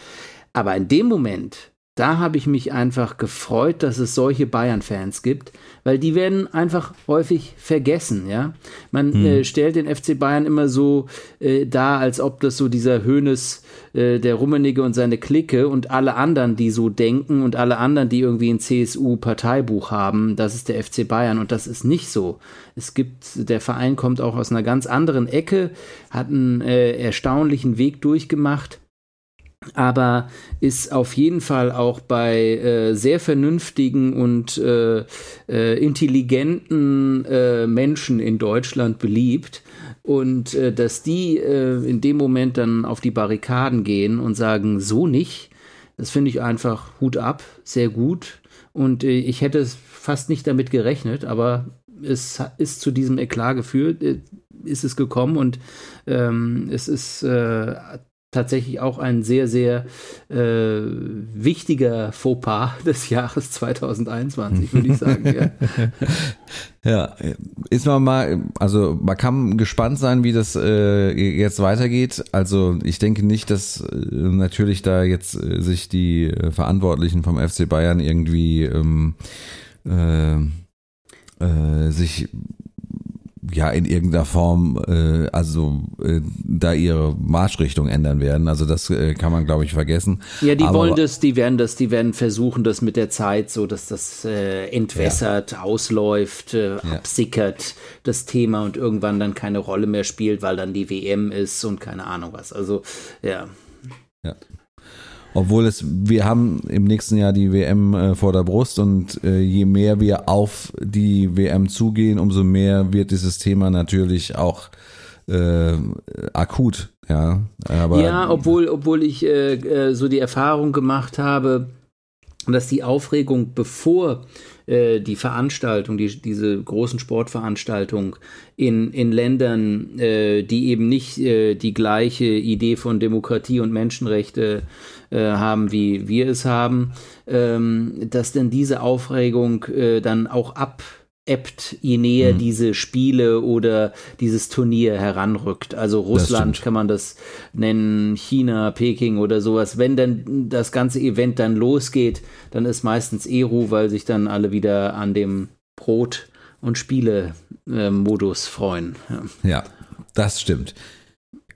Aber in dem Moment, da habe ich mich einfach gefreut, dass es solche Bayern-Fans gibt, weil die werden einfach häufig vergessen, ja. Man hm. äh, stellt den FC Bayern immer so äh, dar, als ob das so dieser Hönes, äh, der Rummenige und seine Clique und alle anderen, die so denken und alle anderen, die irgendwie ein CSU-Parteibuch haben, das ist der FC Bayern und das ist nicht so. Es gibt, der Verein kommt auch aus einer ganz anderen Ecke, hat einen äh, erstaunlichen Weg durchgemacht aber ist auf jeden Fall auch bei äh, sehr vernünftigen und äh, äh, intelligenten äh, Menschen in Deutschland beliebt. Und äh, dass die äh, in dem Moment dann auf die Barrikaden gehen und sagen, so nicht, das finde ich einfach Hut ab, sehr gut. Und ich hätte fast nicht damit gerechnet, aber es ist zu diesem Eklat geführt, ist es gekommen und ähm, es ist äh, tatsächlich auch ein sehr, sehr äh, wichtiger Fauxpas des Jahres 2021, würde ich sagen. ja. ja, ist man mal, also man kann gespannt sein, wie das äh, jetzt weitergeht. Also ich denke nicht, dass äh, natürlich da jetzt äh, sich die äh, Verantwortlichen vom FC Bayern irgendwie ähm, äh, sich ja in irgendeiner Form äh, also äh, da ihre Marschrichtung ändern werden. Also das äh, kann man glaube ich vergessen. Ja, die Aber, wollen das, die werden das, die werden versuchen, das mit der Zeit so, dass das äh, entwässert, ja. ausläuft, äh, ja. absickert das Thema und irgendwann dann keine Rolle mehr spielt, weil dann die WM ist und keine Ahnung was. Also ja. Ja. Obwohl es, wir haben im nächsten Jahr die WM äh, vor der Brust und äh, je mehr wir auf die WM zugehen, umso mehr wird dieses Thema natürlich auch äh, akut. Ja, aber ja, obwohl, obwohl ich äh, äh, so die Erfahrung gemacht habe, dass die Aufregung, bevor äh, die Veranstaltung, die, diese großen Sportveranstaltungen in, in Ländern, äh, die eben nicht äh, die gleiche Idee von Demokratie und Menschenrechte äh, haben, wie wir es haben, ähm, dass denn diese Aufregung äh, dann auch ab ebbt, je näher mhm. diese Spiele oder dieses Turnier heranrückt. Also Russland kann man das nennen, China, Peking oder sowas. Wenn dann das ganze Event dann losgeht, dann ist meistens Eru, weil sich dann alle wieder an dem Brot- und Spiele-Modus freuen. Ja. ja, das stimmt.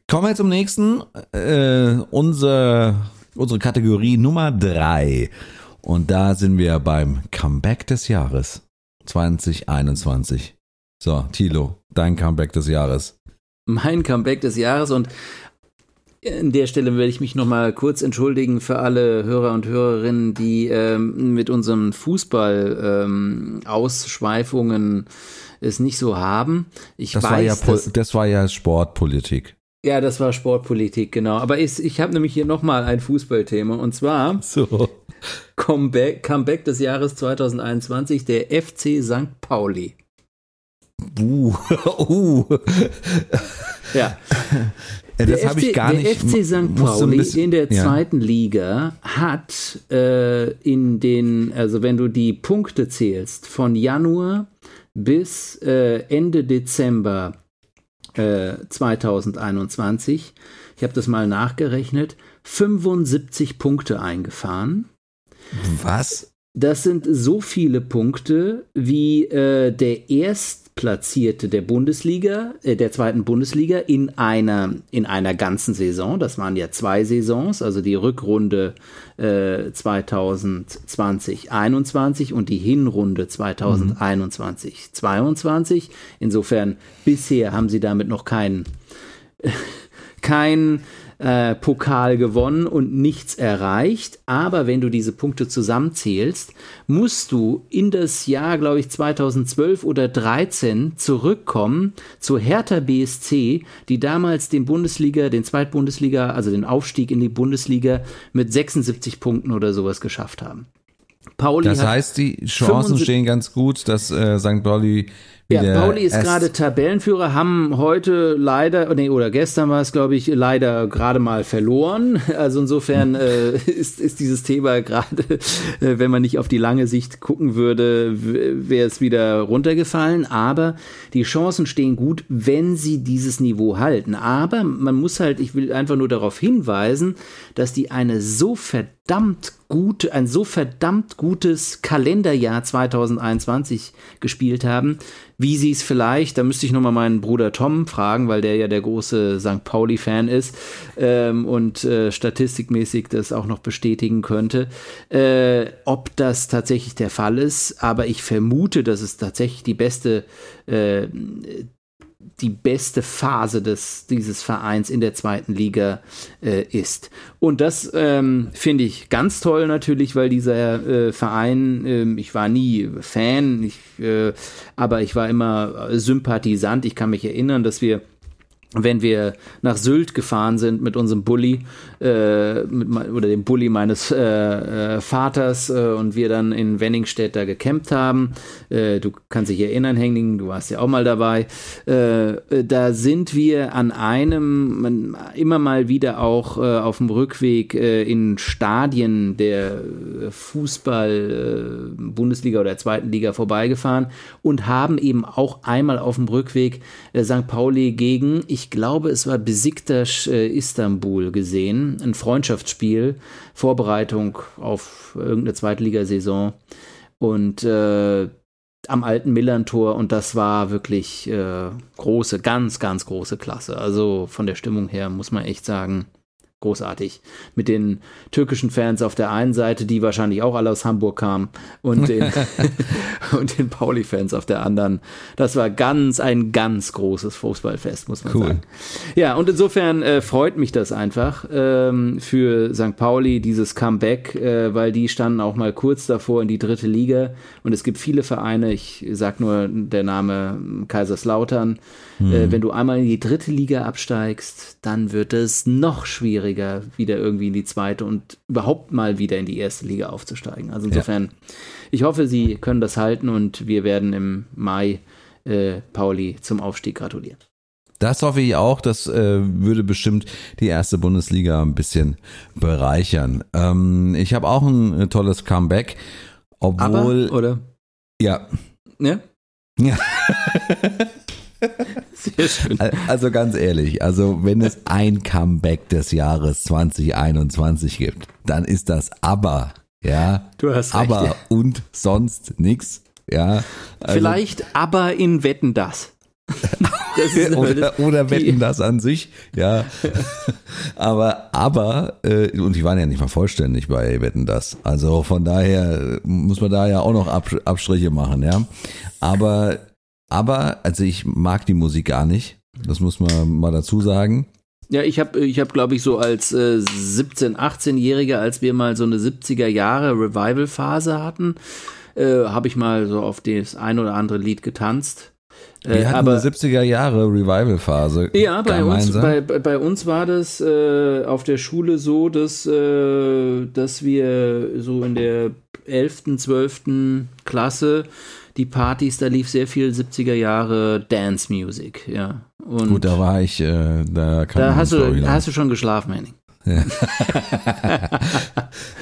Kommen wir zum nächsten. Äh, unser, unsere Kategorie Nummer drei. Und da sind wir beim Comeback des Jahres. 2021. So, Tilo, dein Comeback des Jahres. Mein Comeback des Jahres und an der Stelle werde ich mich nochmal kurz entschuldigen für alle Hörer und Hörerinnen, die ähm, mit unseren Fußball-Ausschweifungen ähm, es nicht so haben. Ich das weiß, war ja, das war ja Sportpolitik. Ja, das war Sportpolitik, genau. Aber ich, ich habe nämlich hier nochmal ein Fußballthema und zwar so. Comeback, Comeback des Jahres 2021, der FC St. Pauli. Uh, uh. Ja. Ja, das habe ich gar der nicht. Der FC St. Pauli bisschen, in der zweiten ja. Liga hat äh, in den, also wenn du die Punkte zählst, von Januar bis äh, Ende Dezember äh, 2021, ich habe das mal nachgerechnet, 75 Punkte eingefahren. Was? Das sind so viele Punkte, wie äh, der Erstplatzierte der Bundesliga, äh, der zweiten Bundesliga in einer, in einer ganzen Saison. Das waren ja zwei Saisons, also die Rückrunde äh, 2020, 21 und die Hinrunde 2021, mhm. 22. Insofern bisher haben sie damit noch keinen kein äh, Pokal gewonnen und nichts erreicht. Aber wenn du diese Punkte zusammenzählst, musst du in das Jahr, glaube ich, 2012 oder 13 zurückkommen zu Hertha BSC, die damals den Bundesliga, den Zweitbundesliga, also den Aufstieg in die Bundesliga mit 76 Punkten oder sowas geschafft haben. Pauli das heißt, die Chancen stehen ganz gut, dass äh, St. Pauli Ja, Pauli ist gerade Tabellenführer, haben heute leider, nee, oder gestern war es, glaube ich, leider gerade mal verloren. Also insofern äh, ist, ist dieses Thema gerade, äh, wenn man nicht auf die lange Sicht gucken würde, wäre es wieder runtergefallen. Aber die Chancen stehen gut, wenn sie dieses Niveau halten. Aber man muss halt, ich will einfach nur darauf hinweisen, dass die eine so verdammt gut, ein so verdammt gutes Kalenderjahr 2021 gespielt haben, wie sie es vielleicht, da müsste ich nochmal meinen Bruder Tom fragen, weil der ja der große St. Pauli-Fan ist ähm, und äh, statistikmäßig das auch noch bestätigen könnte, äh, ob das tatsächlich der Fall ist. Aber ich vermute, dass es tatsächlich die beste äh, die beste Phase des, dieses Vereins in der zweiten Liga äh, ist. Und das ähm, finde ich ganz toll natürlich, weil dieser äh, Verein, äh, ich war nie Fan, ich, äh, aber ich war immer Sympathisant. Ich kann mich erinnern, dass wir wenn wir nach Sylt gefahren sind mit unserem Bulli äh, mit, oder dem Bulli meines äh, äh, Vaters äh, und wir dann in Wenningstedt da gecampt haben. Äh, du kannst dich erinnern, Henning, du warst ja auch mal dabei. Äh, da sind wir an einem immer mal wieder auch auf dem Rückweg in Stadien der Fußball Bundesliga oder zweiten Liga vorbeigefahren und haben eben auch einmal auf dem Rückweg St. Pauli gegen, ich glaube, es war Besiktas äh, Istanbul gesehen, ein Freundschaftsspiel, Vorbereitung auf irgendeine Zweitligasaison und äh, am alten Millantor und das war wirklich äh, große, ganz, ganz große Klasse. Also von der Stimmung her muss man echt sagen, großartig. Mit den türkischen Fans auf der einen Seite, die wahrscheinlich auch alle aus Hamburg kamen, und den, und den Pauli-Fans auf der anderen. Das war ganz, ein ganz großes Fußballfest, muss man cool. sagen. Ja, und insofern äh, freut mich das einfach ähm, für St. Pauli, dieses Comeback, äh, weil die standen auch mal kurz davor in die dritte Liga. Und es gibt viele Vereine, ich sag nur der Name Kaiserslautern, hm. Äh, wenn du einmal in die dritte Liga absteigst, dann wird es noch schwieriger, wieder irgendwie in die zweite und überhaupt mal wieder in die erste Liga aufzusteigen. Also insofern, ja. ich hoffe, sie können das halten und wir werden im Mai äh, Pauli zum Aufstieg gratulieren. Das hoffe ich auch. Das äh, würde bestimmt die erste Bundesliga ein bisschen bereichern. Ähm, ich habe auch ein äh, tolles Comeback, obwohl. Aber, oder? Ja. Ja. Ja. Sehr schön. Also ganz ehrlich, also wenn es ein Comeback des Jahres 2021 gibt, dann ist das aber, ja. Du hast recht. Aber ja. und sonst nichts, ja. Also Vielleicht aber in Wetten das. das oder, oder wetten das an sich, ja. aber, aber, äh, und die waren ja nicht mal vollständig bei Wetten das. Also von daher muss man da ja auch noch Abstriche machen, ja. Aber aber, also ich mag die Musik gar nicht. Das muss man mal dazu sagen. Ja, ich habe, ich hab, glaube ich, so als äh, 17-, 18-Jähriger, als wir mal so eine 70er Jahre Revival-Phase hatten, äh, habe ich mal so auf das ein oder andere Lied getanzt. Äh, wir hatten aber, eine 70er Jahre Revival-Phase. Ja, bei uns, bei, bei, uns war das äh, auf der Schule so, dass, äh, dass wir so in der 11., 12. Klasse die Partys, da lief sehr viel 70er Jahre Dance Music, ja. Und Gut, da war ich, äh, da kann Da hast du, hast du schon geschlafen, Henning.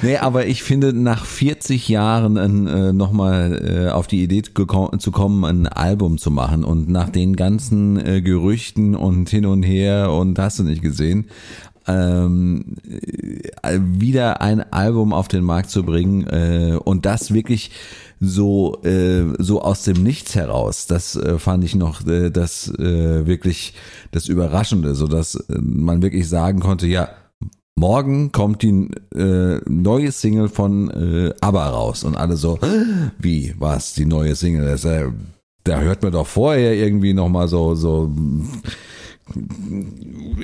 Nee, aber ich finde, nach 40 Jahren äh, nochmal äh, auf die Idee zu kommen, ein Album zu machen und nach den ganzen äh, Gerüchten und hin und her und hast du nicht gesehen, ähm, äh, wieder ein Album auf den Markt zu bringen äh, und das wirklich so äh, so aus dem Nichts heraus. Das äh, fand ich noch äh, das äh, wirklich das Überraschende, so dass äh, man wirklich sagen konnte, ja, morgen kommt die äh, neue Single von äh, ABBA raus und alle so, wie was die neue Single? Das, äh, da hört man doch vorher irgendwie noch mal so so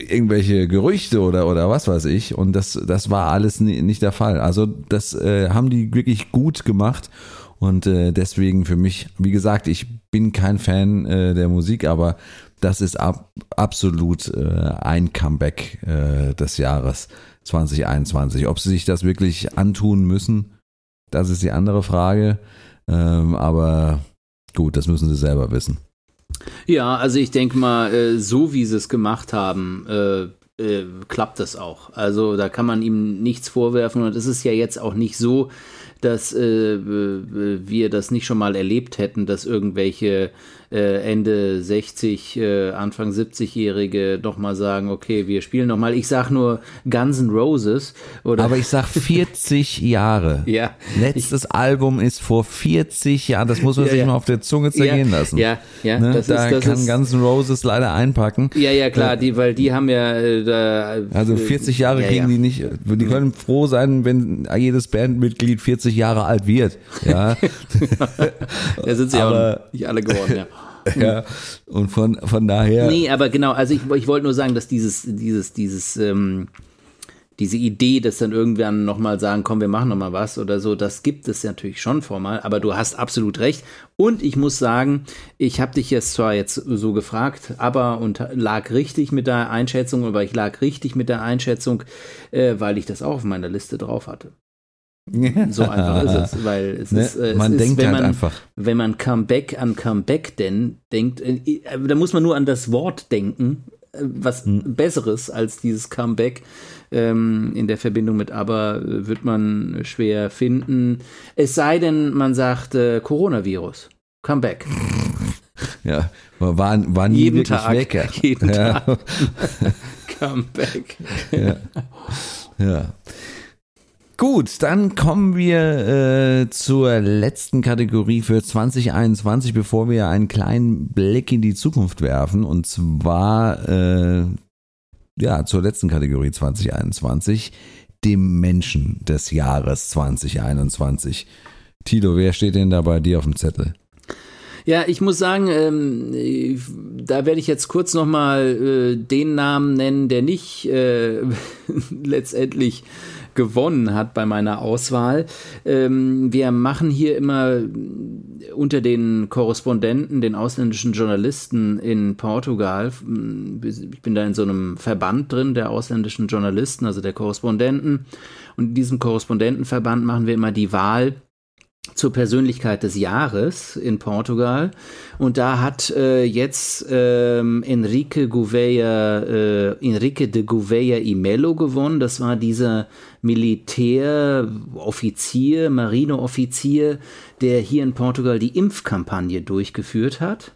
irgendwelche Gerüchte oder oder was weiß ich und das das war alles nicht der Fall. Also das äh, haben die wirklich gut gemacht und äh, deswegen für mich, wie gesagt, ich bin kein Fan äh, der Musik, aber das ist ab, absolut äh, ein Comeback äh, des Jahres 2021. Ob sie sich das wirklich antun müssen, das ist die andere Frage. Ähm, aber gut, das müssen sie selber wissen. Ja, also ich denke mal, äh, so wie sie es gemacht haben, äh, äh, klappt das auch. Also da kann man ihm nichts vorwerfen und es ist ja jetzt auch nicht so, dass äh, wir das nicht schon mal erlebt hätten, dass irgendwelche äh, Ende 60, äh, Anfang 70-Jährige doch mal sagen, okay, wir spielen noch mal. Ich sag nur Guns N' Roses. Oder Aber ich sag 40 Jahre. ja. Letztes Album ist vor 40 Jahren. Das muss man Ja, sich ja. mal auf der Zunge zergehen ja, lassen. Ja, ja, Ne? das da ist, das kann ist, Guns N' Roses leider einpacken. Ja, ja, klar, die, weil die haben ja äh, da, Also 40 Jahre ja, kriegen die nicht. Die können froh sein, wenn jedes Bandmitglied 40 Jahre alt wird. Ja. Da sind sie Aber- auch nicht alle geworden, ja. ja. Und von, von daher. Nee, aber genau, also ich, ich wollte nur sagen, dass dieses, dieses, dieses, ähm, diese Idee, dass dann irgendwann nochmal sagen, komm, wir machen nochmal was oder so, das gibt es natürlich schon formal, aber du hast absolut recht. Und ich muss sagen, ich habe dich jetzt zwar jetzt so gefragt, aber und lag richtig mit der Einschätzung, aber ich lag richtig mit der Einschätzung, äh, weil ich das auch auf meiner Liste drauf hatte. So einfach ist es, weil es Ne? ist, äh, es Man ist, denkt wenn halt man, einfach. wenn man Comeback an Comeback denn denkt, äh, äh, da muss man nur an das Wort denken, äh, was Hm. Besseres als dieses Comeback ähm, in der Verbindung mit aber äh, wird man schwer finden. Es sei denn, man sagt äh, Coronavirus. Comeback. Ja. War, war nie Jeden wirklich Tag. weg. ja. Jeden ja. Tag. Comeback. Ja. ja. Gut, dann kommen wir äh, zur letzten Kategorie für 2021, bevor wir einen kleinen Blick in die Zukunft werfen. Und zwar äh, ja zur letzten Kategorie 2021, dem Menschen des Jahres 2021. Tilo, wer steht denn da bei dir auf dem Zettel? Ja, ich muss sagen, ähm, äh, da werde ich jetzt kurz nochmal äh, den Namen nennen, der nicht äh, letztendlich gewonnen hat bei meiner Auswahl. Ähm, wir machen hier immer unter den Korrespondenten, den ausländischen Journalisten in Portugal, ich bin da in so einem Verband drin, der ausländischen Journalisten, also der Korrespondenten. Und in diesem Korrespondentenverband machen wir immer die Wahl zur Persönlichkeit des Jahres in Portugal. Und da hat äh, jetzt ähm, Enrique Gouveia, äh, Enrique de Gouveia y Melo gewonnen. Das war dieser Militäroffizier, Marineoffizier, der hier in Portugal die Impfkampagne durchgeführt hat.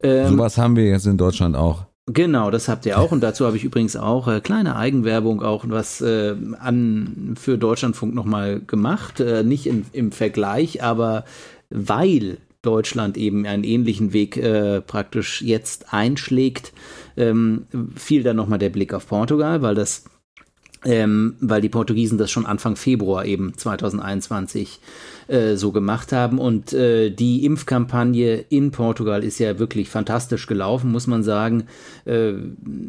Ähm, Sowas haben wir jetzt in Deutschland auch. Genau, das habt ihr auch. Und dazu habe ich übrigens auch äh, kleine Eigenwerbung auch was äh, an für Deutschlandfunk nochmal gemacht, äh, nicht im, im Vergleich, aber weil Deutschland eben einen ähnlichen Weg äh, praktisch jetzt einschlägt, ähm, fiel dann nochmal der Blick auf Portugal, weil das ähm, weil die Portugiesen das schon Anfang Februar eben 2021 äh, so gemacht haben. Und äh, die Impfkampagne in Portugal ist ja wirklich fantastisch gelaufen, muss man sagen. Äh,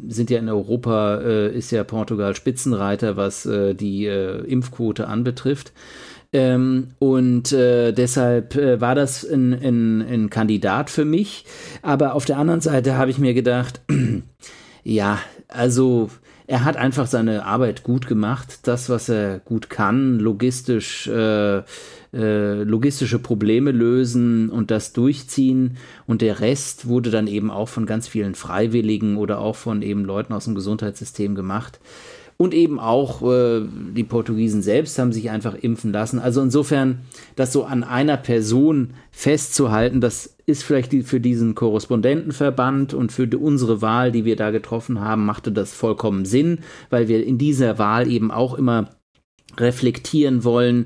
sind ja in Europa, äh, ist ja Portugal Spitzenreiter, was äh, die Impfquote anbetrifft. Ähm, und äh, deshalb äh, war das ein, ein, ein Kandidat für mich. Aber auf der anderen Seite habe ich mir gedacht, ja, also er hat einfach seine Arbeit gut gemacht, das, was er gut kann, logistisch, äh, äh, logistische Probleme lösen und das durchziehen. Und der Rest wurde dann eben auch von ganz vielen Freiwilligen oder auch von eben Leuten aus dem Gesundheitssystem gemacht. Und eben auch äh, die Portugiesen selbst haben sich einfach impfen lassen. Also insofern, das so an einer Person festzuhalten, das ist vielleicht die, für diesen Korrespondentenverband und für die, unsere Wahl, die wir da getroffen haben, machte das vollkommen Sinn, weil wir in dieser Wahl eben auch immer reflektieren wollen,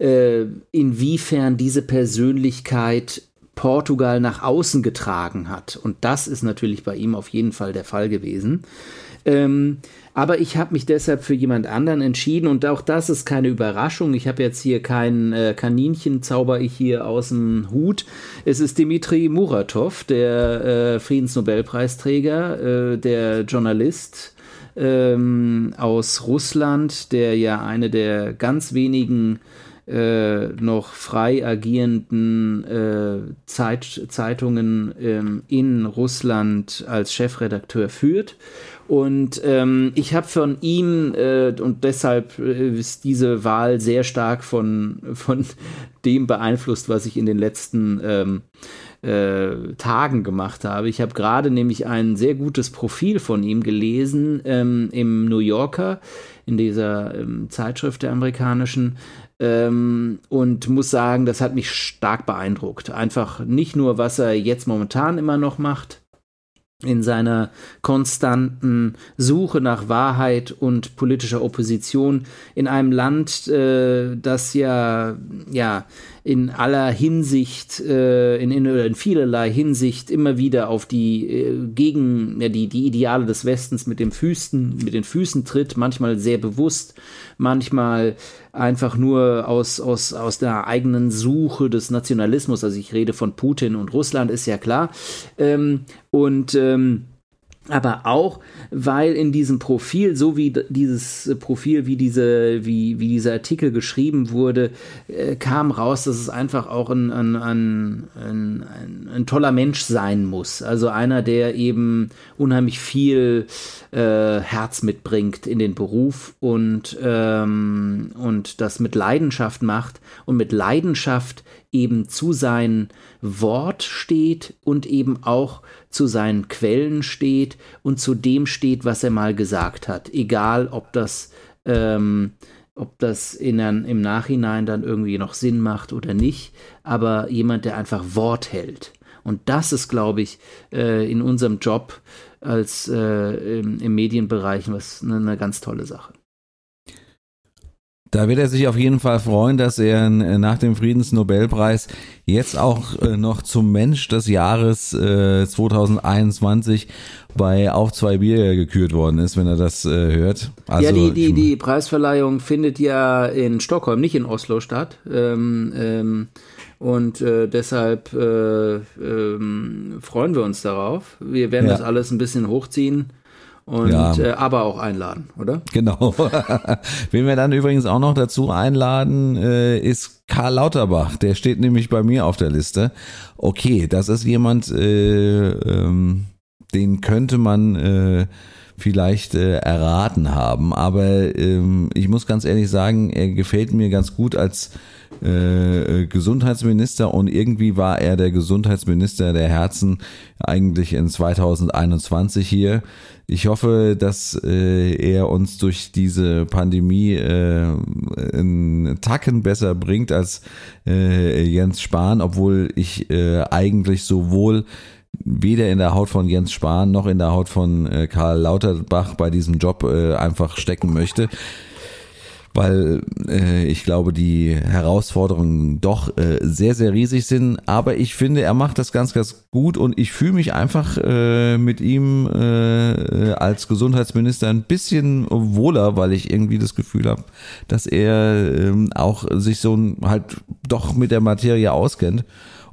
äh, inwiefern diese Persönlichkeit Portugal nach außen getragen hat. Und das ist natürlich bei ihm auf jeden Fall der Fall gewesen. Ähm, aber ich habe mich deshalb für jemand anderen entschieden und auch das ist keine Überraschung. Ich habe jetzt hier kein äh, Kaninchen, zauber ich hier aus dem Hut. Es ist Dimitri Muratov, der äh, Friedensnobelpreisträger, äh, der Journalist ähm, aus Russland, der ja eine der ganz wenigen äh, noch frei agierenden äh, Zeit, Zeitungen ähm, in Russland als Chefredakteur führt. Und ähm, ich habe von ihm, äh, und deshalb äh, ist diese Wahl sehr stark von, von dem beeinflusst, was ich in den letzten ähm, äh, Tagen gemacht habe. Ich habe gerade nämlich ein sehr gutes Profil von ihm gelesen ähm, im New Yorker, in dieser ähm, Zeitschrift der amerikanischen. Ähm, und muss sagen, das hat mich stark beeindruckt. Einfach nicht nur, was er jetzt momentan immer noch macht, in seiner konstanten Suche nach Wahrheit und politischer Opposition in einem Land, äh, das ja, ja in aller Hinsicht, äh, in, in, in vielerlei Hinsicht immer wieder auf die äh, gegen ja, die, die Ideale des Westens mit dem Füßen, mit den Füßen tritt, manchmal sehr bewusst, manchmal einfach nur aus, aus, aus der eigenen Suche des Nationalismus. Also ich rede von Putin und Russland, ist ja klar. Ähm, und ähm, aber auch, weil in diesem Profil, so wie dieses Profil, wie, diese, wie, wie dieser Artikel geschrieben wurde, äh, kam raus, dass es einfach auch ein, ein, ein, ein, ein toller Mensch sein muss. Also einer, der eben unheimlich viel äh, Herz mitbringt in den Beruf und, ähm, und das mit Leidenschaft macht und mit Leidenschaft eben zu sein Wort steht und eben auch zu seinen Quellen steht und zu dem steht, was er mal gesagt hat. Egal, ob das, ähm, ob das in, im Nachhinein dann irgendwie noch Sinn macht oder nicht, aber jemand, der einfach Wort hält. Und das ist, glaube ich, äh, in unserem Job als äh, im, im Medienbereich was eine ganz tolle Sache. Da wird er sich auf jeden Fall freuen, dass er nach dem Friedensnobelpreis jetzt auch äh, noch zum Mensch des Jahres 2021 äh, bei Auf zwei Bier gekürt worden ist, wenn er das äh, hört. Also, ja, die, die, die Preisverleihung findet ja in Stockholm, nicht in Oslo statt. Ähm, ähm, und äh, deshalb äh, ähm, freuen wir uns darauf. Wir werden ja. das alles ein bisschen hochziehen und ja. äh, aber auch einladen, oder? Genau. Wen wir dann übrigens auch noch dazu einladen, äh, ist Karl Lauterbach. Der steht nämlich bei mir auf der Liste. Okay, das ist jemand, äh, ähm, den könnte man äh, vielleicht äh, erraten haben, aber ähm, ich muss ganz ehrlich sagen, er gefällt mir ganz gut als äh, Gesundheitsminister und irgendwie war er der Gesundheitsminister der Herzen eigentlich in 2021 hier. Ich hoffe, dass äh, er uns durch diese Pandemie äh, einen Tacken besser bringt als äh, Jens Spahn, obwohl ich äh, eigentlich sowohl weder in der Haut von Jens Spahn noch in der Haut von äh, Karl Lauterbach bei diesem Job äh, einfach stecken möchte weil äh, ich glaube, die Herausforderungen doch äh, sehr, sehr riesig sind. Aber ich finde, er macht das ganz, ganz gut und ich fühle mich einfach äh, mit ihm äh, als Gesundheitsminister ein bisschen wohler, weil ich irgendwie das Gefühl habe, dass er äh, auch sich so halt doch mit der Materie auskennt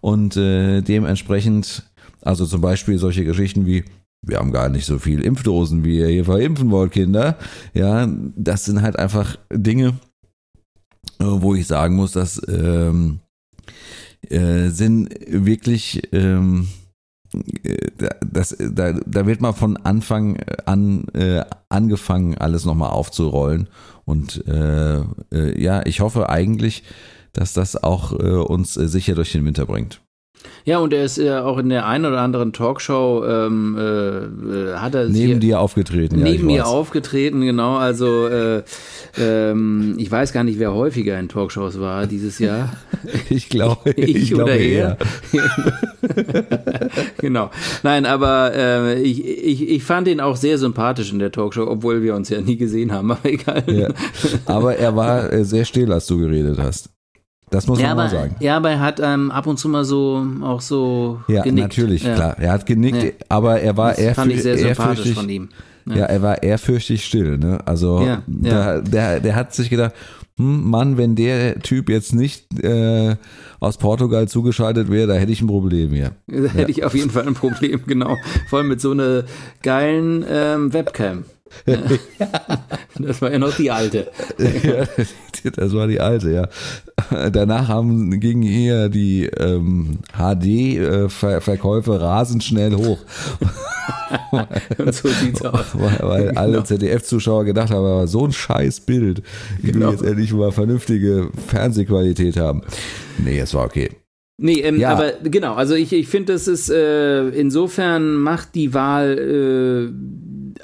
und äh, dementsprechend, also zum Beispiel solche Geschichten wie wir haben gar nicht so viel Impfdosen, wie ihr hier verimpfen wollt, Kinder. Ja, das sind halt einfach Dinge, äh, wo ich sagen muss, dass ähm, äh, sind wirklich ähm, äh, das, da, da wird mal von Anfang an äh, angefangen, alles nochmal aufzurollen. Und äh, äh, ja, ich hoffe eigentlich, dass das auch äh, uns sicher durch den Winter bringt. Ja, und er ist äh, auch in der einen oder anderen Talkshow ähm, äh, hat er neben dir aufgetreten. Neben ja, mir aufgetreten, genau. Also äh, ähm, ich weiß gar nicht, wer häufiger in Talkshows war dieses Jahr. ich glaube, ich, ich glaube eher. genau. Nein, aber äh, ich, ich, ich fand ihn auch sehr sympathisch in der Talkshow, obwohl wir uns ja nie gesehen haben. Aber egal. Ja. Aber er war äh, sehr still, als du geredet hast. Das muss ja, man aber, mal sagen. Ja, aber er hat ähm, ab und zu mal so auch so ja, genickt. Natürlich, ja, natürlich, klar. Er hat genickt, ja. aber er war das fand ich sehr sympathisch von ihm. Ja. ja. er war ehrfürchtig still. Ne? Also ja, der, der, der hat sich gedacht, hm, Mann, wenn der Typ jetzt nicht äh, aus Portugal zugeschaltet wäre, da hätte ich ein Problem hier. Da hätte ich auf jeden Fall ein Problem, genau. Vor allem mit so einer geilen ähm, Webcam. Ja. Das war ja noch die alte. Ja, das war die alte, ja. Danach haben, gingen hier die ähm, HD-Verkäufe rasend schnell hoch. Und so sieht's aus. Weil, weil genau. alle ZDF-Zuschauer gedacht haben, aber so ein scheiß Bild. Ich will genau. jetzt endlich mal vernünftige Fernsehqualität haben. Nee, es war okay. Nee, ähm, ja. aber genau, also ich, ich finde, das ist äh, insofern macht die Wahl äh,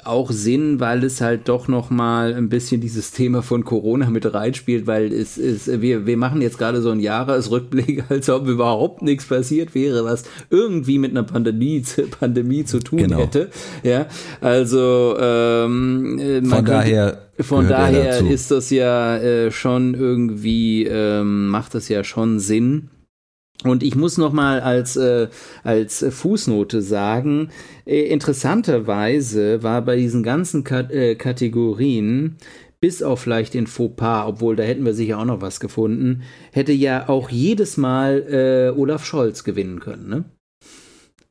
auch Sinn, weil es halt doch noch mal ein bisschen dieses Thema von Corona mit reinspielt, weil es ist, wir, wir machen jetzt gerade so einen Jahresrückblick, als ob überhaupt nichts passiert wäre, was irgendwie mit einer Pandemie, Pandemie zu tun genau. hätte. Ja, also ähm, äh, von daher von daher ist das ja äh, schon irgendwie ähm, macht das ja schon Sinn und ich muss noch mal als äh, als Fußnote sagen, äh, interessanterweise war bei diesen ganzen Ka äh, Kategorien bis auf vielleicht den Fauxpas, obwohl da hätten wir sicher auch noch was gefunden, hätte ja auch jedes Mal äh, Olaf Scholz gewinnen können, ne?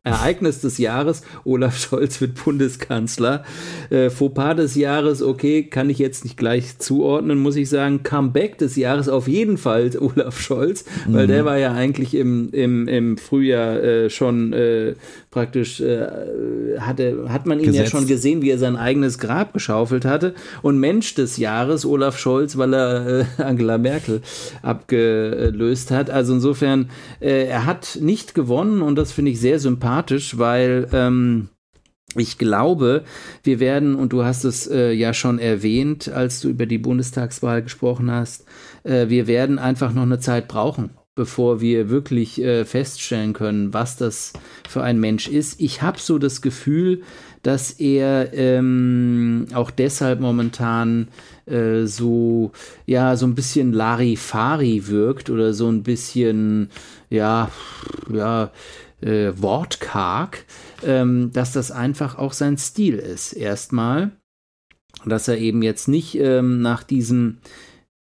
Ereignis des Jahres, Olaf Scholz wird Bundeskanzler. Äh, Fauxpas des Jahres, okay, kann ich jetzt nicht gleich zuordnen, muss ich sagen. Comeback des Jahres auf jeden Fall Olaf Scholz, weil mhm. der war ja eigentlich im, im, im Frühjahr äh, schon äh, praktisch äh, hatte, hat man ihn Gesetz. ja schon gesehen, wie er sein eigenes Grab geschaufelt hatte. Und Mensch des Jahres, Olaf Scholz, weil er äh, Angela Merkel abgelöst hat. Also insofern, äh, er hat nicht gewonnen und das finde ich sehr sympathisch, weil ähm, ich glaube, wir werden, und du hast es äh, ja schon erwähnt, als du über die Bundestagswahl gesprochen hast, äh, wir werden einfach noch eine Zeit brauchen bevor wir wirklich äh, feststellen können, was das für ein Mensch ist. Ich habe so das Gefühl, dass er ähm, auch deshalb momentan äh, so ja so ein bisschen Larifari wirkt oder so ein bisschen ja ja äh, wortkarg, ähm, dass das einfach auch sein Stil ist. Erstmal, dass er eben jetzt nicht ähm, nach diesem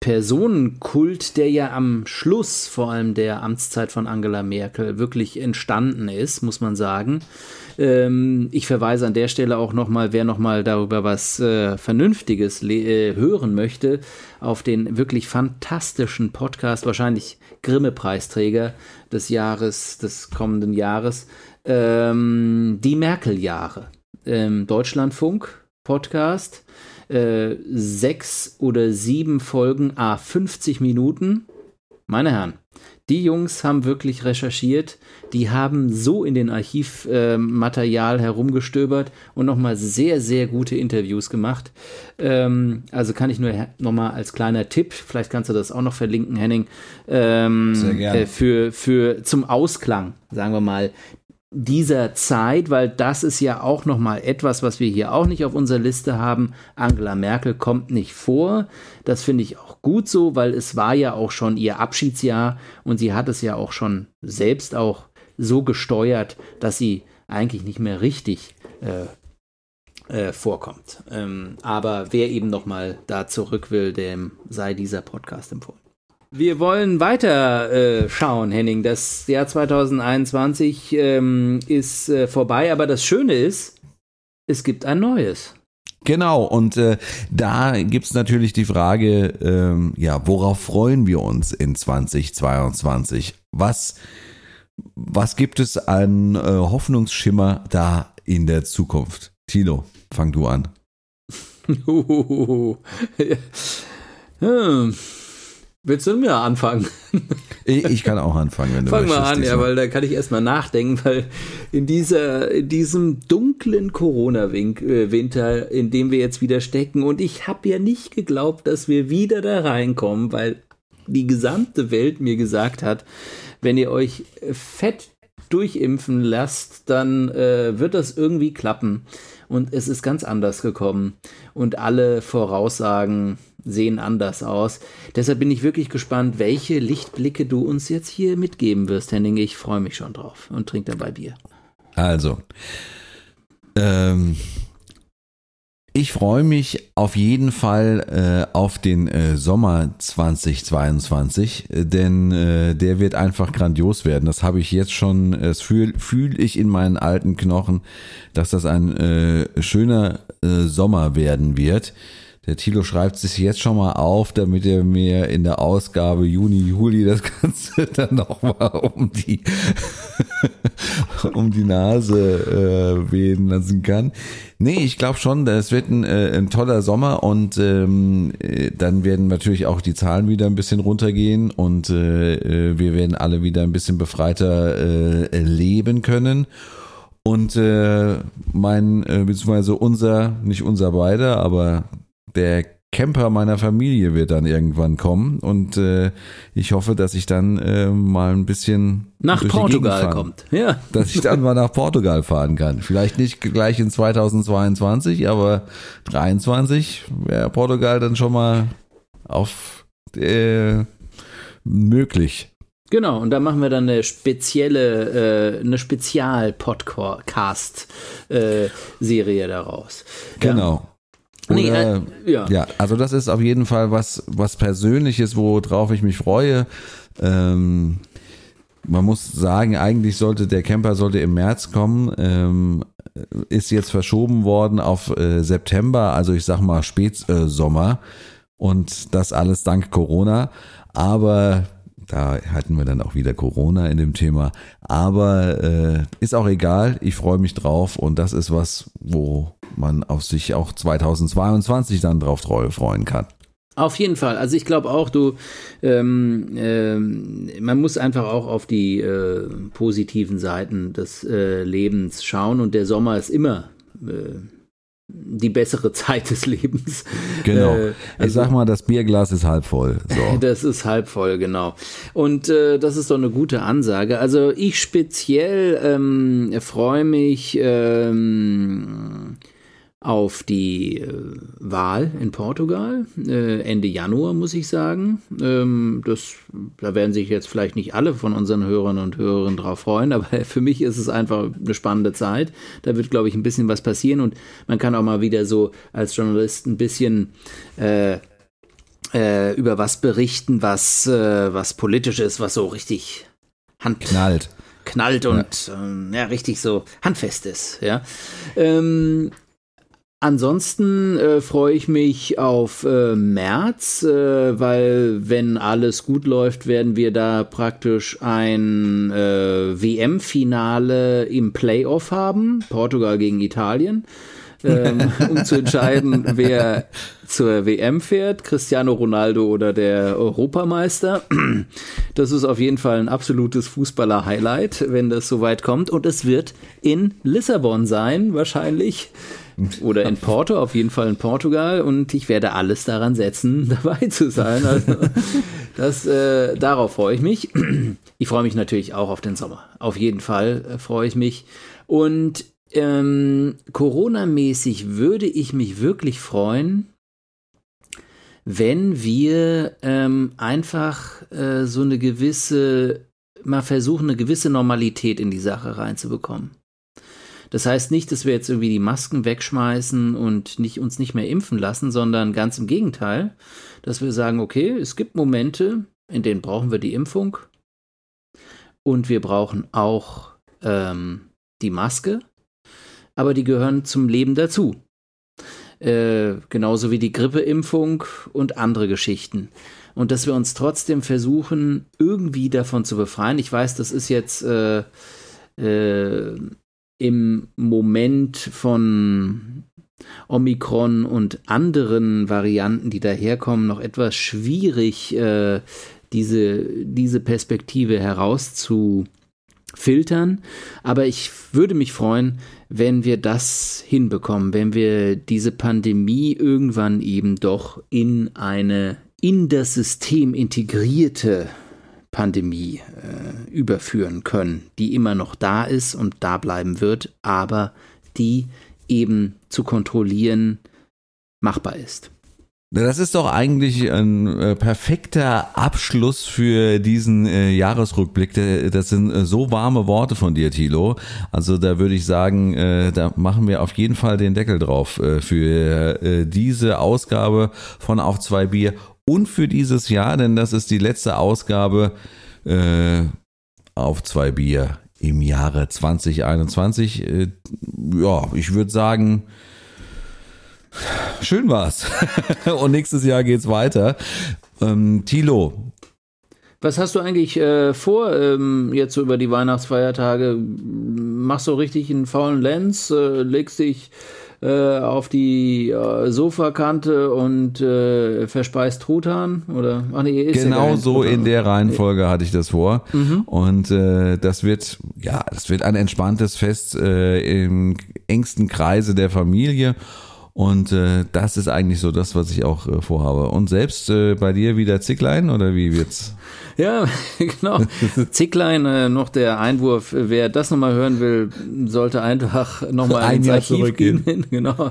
Personenkult, der ja am Schluss vor allem der Amtszeit von Angela Merkel wirklich entstanden ist, muss man sagen. Ähm, ich verweise an der Stelle auch nochmal, wer nochmal darüber was äh, Vernünftiges äh, hören möchte, auf den wirklich fantastischen Podcast, wahrscheinlich Grimme-Preisträger des Jahres, des kommenden Jahres, ähm, die Merkel-Jahre. Ähm, Deutschlandfunk Podcast äh, sechs oder sieben Folgen, a 50 Minuten. Meine Herren, die Jungs haben wirklich recherchiert, die haben so in den Archivmaterial äh, herumgestöbert und nochmal sehr, sehr gute Interviews gemacht. Ähm, also kann ich nur nochmal als kleiner Tipp, vielleicht kannst du das auch noch verlinken, Henning, ähm, sehr gerne. Äh, für, für zum Ausklang, sagen wir mal, dieser Zeit, weil das ist ja auch noch mal etwas, was wir hier auch nicht auf unserer Liste haben. Angela Merkel kommt nicht vor. Das finde ich auch gut so, weil es war ja auch schon ihr Abschiedsjahr und sie hat es ja auch schon selbst auch so gesteuert, dass sie eigentlich nicht mehr richtig äh, äh, vorkommt. Ähm, aber wer eben noch mal da zurück will, dem sei dieser Podcast empfohlen. Wir wollen weiter äh, schauen, Henning. Das Jahr 2021 ähm, ist äh, vorbei, aber das Schöne ist, es gibt ein neues. Genau, und äh, da gibt's natürlich die Frage, ähm, ja, worauf freuen wir uns in 2022? Was, was gibt es an äh, Hoffnungsschimmer da in der Zukunft? Tilo, fang du an. hm. Willst du mir anfangen? Ich, ich kann auch anfangen, wenn du Fang möchtest. Fang mal an, diesmal. ja, weil da kann ich erstmal nachdenken, weil in dieser, in diesem dunklen Corona-Winter, in dem wir jetzt wieder stecken, und ich habe ja nicht geglaubt, dass wir wieder da reinkommen, weil die gesamte Welt mir gesagt hat, wenn ihr euch fett durchimpfen lasst, dann äh, wird das irgendwie klappen. Und es ist ganz anders gekommen. Und alle Voraussagen sehen anders aus. Deshalb bin ich wirklich gespannt, welche Lichtblicke du uns jetzt hier mitgeben wirst, Henning. Ich freue mich schon drauf und trinke dabei Bier. Also, ähm, ich freue mich auf jeden Fall äh, auf den äh, Sommer 2022, äh, denn äh, der wird einfach grandios werden. Das habe ich jetzt schon, das fühle fühl ich in meinen alten Knochen, dass das ein äh, schöner äh, Sommer werden wird. Der Thilo schreibt sich jetzt schon mal auf, damit er mir in der Ausgabe Juni, Juli das Ganze dann nochmal um die, um die Nase äh, wehen lassen kann. Nee, ich glaube schon, das wird ein, äh, ein toller Sommer und ähm, äh, dann werden natürlich auch die Zahlen wieder ein bisschen runtergehen und äh, äh wir werden alle wieder ein bisschen befreiter äh, leben können. Und äh, mein, äh, beziehungsweise unser, nicht unser beider, aber der Camper meiner Familie wird dann irgendwann kommen und äh, ich hoffe, dass ich dann äh, mal ein bisschen nach Portugal kommt. Ja. Dass ich dann mal nach Portugal fahren kann. Vielleicht nicht gleich in 2022, aber 23 wäre Portugal dann schon mal auf äh, möglich. Genau, und da machen wir dann eine spezielle, äh, eine Spezial-Podcast-Serie äh, daraus. Genau. Oder, nee, äh, ja. ja, also das ist auf jeden Fall was, was Persönliches, worauf ich mich freue. Ähm, man muss sagen, eigentlich sollte der Camper sollte im März kommen, ähm, ist jetzt verschoben worden auf äh, September, also ich sag mal Spätsommer äh, und das alles dank Corona. Aber da hatten wir dann auch wieder Corona in dem Thema. Aber äh, ist auch egal. Ich freue mich drauf und das ist was, wo man auf sich auch 2022 dann drauf freuen kann. Auf jeden Fall. Also ich glaube auch, du, ähm, ähm, man muss einfach auch auf die äh, positiven Seiten des äh, Lebens schauen und der Sommer ist immer äh, die bessere Zeit des Lebens. Genau. Äh, also, ich sag mal, das Bierglas ist halb voll. So. Das ist halb voll, genau. Und äh, das ist doch eine gute Ansage. Also ich speziell ähm, freue mich. Ähm, auf die äh, Wahl in Portugal, äh, Ende Januar, muss ich sagen. Ähm, das, da werden sich jetzt vielleicht nicht alle von unseren Hörern und Hörern drauf freuen, aber für mich ist es einfach eine spannende Zeit. Da wird, glaube ich, ein bisschen was passieren und man kann auch mal wieder so als Journalist ein bisschen äh, äh über was berichten, was, äh, was politisch ist, was so richtig Hand knallt knallt und ja. Ähm, ja. richtig so handfest ist. Ja. Ähm, Ansonsten äh, freue ich mich auf äh, März, äh, weil wenn alles gut läuft, werden wir da praktisch ein äh, WM-Finale im Playoff haben, Portugal gegen Italien, ähm, um zu entscheiden, wer zur WM fährt, Cristiano Ronaldo oder der Europameister. Das ist auf jeden Fall ein absolutes Fußballer-Highlight, wenn das soweit kommt. Und es wird in Lissabon sein, wahrscheinlich oder in Porto, auf jeden Fall in Portugal und ich werde alles daran setzen, dabei zu sein. Also das, äh, darauf freue ich mich. Ich freue mich natürlich auch auf den Sommer. Auf jeden Fall äh, freue ich mich. Und ähm, Corona-mäßig würde ich mich wirklich freuen, wenn wir ähm, einfach äh, so eine gewisse, mal versuchen, eine gewisse Normalität in die Sache reinzubekommen. Das heißt nicht, dass wir jetzt irgendwie die Masken wegschmeißen und nicht, uns nicht mehr impfen lassen, sondern ganz im Gegenteil, dass wir sagen, okay, es gibt Momente, in denen brauchen wir die Impfung und wir brauchen auch ähm, die Maske, aber die gehören zum Leben dazu. Äh, genauso wie die Grippeimpfung und andere Geschichten. Und dass wir uns trotzdem versuchen, irgendwie davon zu befreien. Ich weiß, das ist jetzt äh, äh, im Moment von Omikron und anderen Varianten, die daherkommen, noch etwas schwierig, äh, diese, diese Perspektive herauszufiltern. Aber ich würde mich freuen, wenn wir das hinbekommen, wenn wir diese Pandemie irgendwann eben doch in eine in das System integrierte Pandemie äh, überführen können, die immer noch da ist und da bleiben wird, aber die eben zu kontrollieren machbar ist. Das ist doch eigentlich ein äh, perfekter Abschluss für diesen äh, Jahresrückblick. Das sind äh, so warme Worte von dir, Thilo. Also da würde ich sagen, äh, da machen wir auf jeden Fall den Deckel drauf für diese Ausgabe von Auf zwei Bier und für dieses Jahr, denn das ist die letzte Ausgabe äh, auf zwei Bier im Jahre 2021. Äh, ja, ich würde sagen, Schön war's. Und nächstes Jahr geht's weiter. Ähm, Tilo. Was hast du eigentlich äh, vor ähm, jetzt so über die Weihnachtsfeiertage? Machst du richtig einen faulen Lenz? Äh, legst dich äh, auf die äh, Sofakante und äh, verspeist Truthahn? Oder? Ach nee, ist genau ja so Truthahn. in der Reihenfolge hatte ich das vor. Mhm. Und äh, das wird, ja, das wird ein entspanntes Fest äh, im engsten Kreise der Familie. Und äh, das ist eigentlich so das, was ich auch äh, vorhabe. Und selbst äh, bei dir wieder Zicklein oder wie wird's? Ja, genau. Zicklein, äh, noch der Einwurf. Wer das nochmal hören will, sollte einfach nochmal ein ins Jahr Archiv zurückgehen. gehen. genau.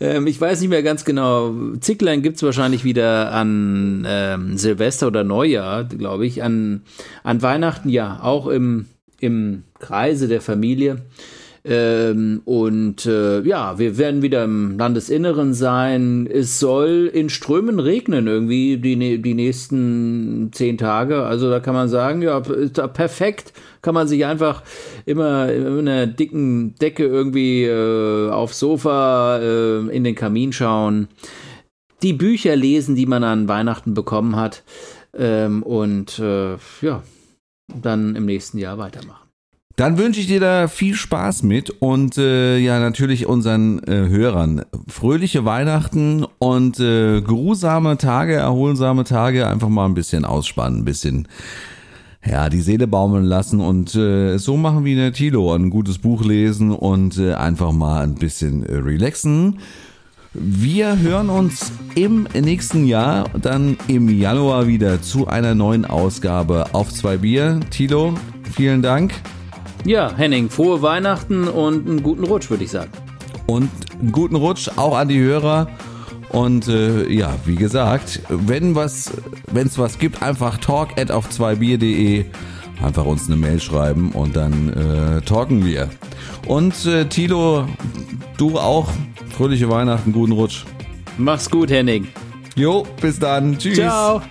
Ähm, ich weiß nicht mehr ganz genau. Zicklein gibt's wahrscheinlich wieder an ähm, Silvester oder Neujahr, glaube ich. An, an Weihnachten, ja, auch im, im Kreise der Familie. Ähm, und äh, ja, wir werden wieder im Landesinneren sein. Es soll in Strömen regnen irgendwie die, die nächsten zehn Tage. Also da kann man sagen, ja, perfekt. Kann man sich einfach immer in einer dicken Decke irgendwie äh, aufs Sofa äh, in den Kamin schauen, die Bücher lesen, die man an Weihnachten bekommen hat ähm, und äh, ja, dann im nächsten Jahr weitermachen. Dann wünsche ich dir da viel Spaß mit und äh, ja natürlich unseren äh, Hörern fröhliche Weihnachten und äh, geruhsame Tage, erholsame Tage, einfach mal ein bisschen ausspannen, ein bisschen ja die Seele baumeln lassen und äh, so machen wie der Tilo, ein gutes Buch lesen und äh, einfach mal ein bisschen äh, relaxen. Wir hören uns im nächsten Jahr, dann im Januar wieder zu einer neuen Ausgabe auf zwei Bier. Tilo, vielen Dank. Ja, Henning, frohe Weihnachten und einen guten Rutsch, würde ich sagen. Und einen guten Rutsch auch an die Hörer. Und äh, ja, wie gesagt, wenn was, wenn es was gibt, einfach talk at auf 2bier.de. Einfach uns eine Mail schreiben und dann äh, talken wir. Und äh, Tilo, du auch. Fröhliche Weihnachten, guten Rutsch. Mach's gut, Henning. Jo, bis dann. Tschüss. Ciao.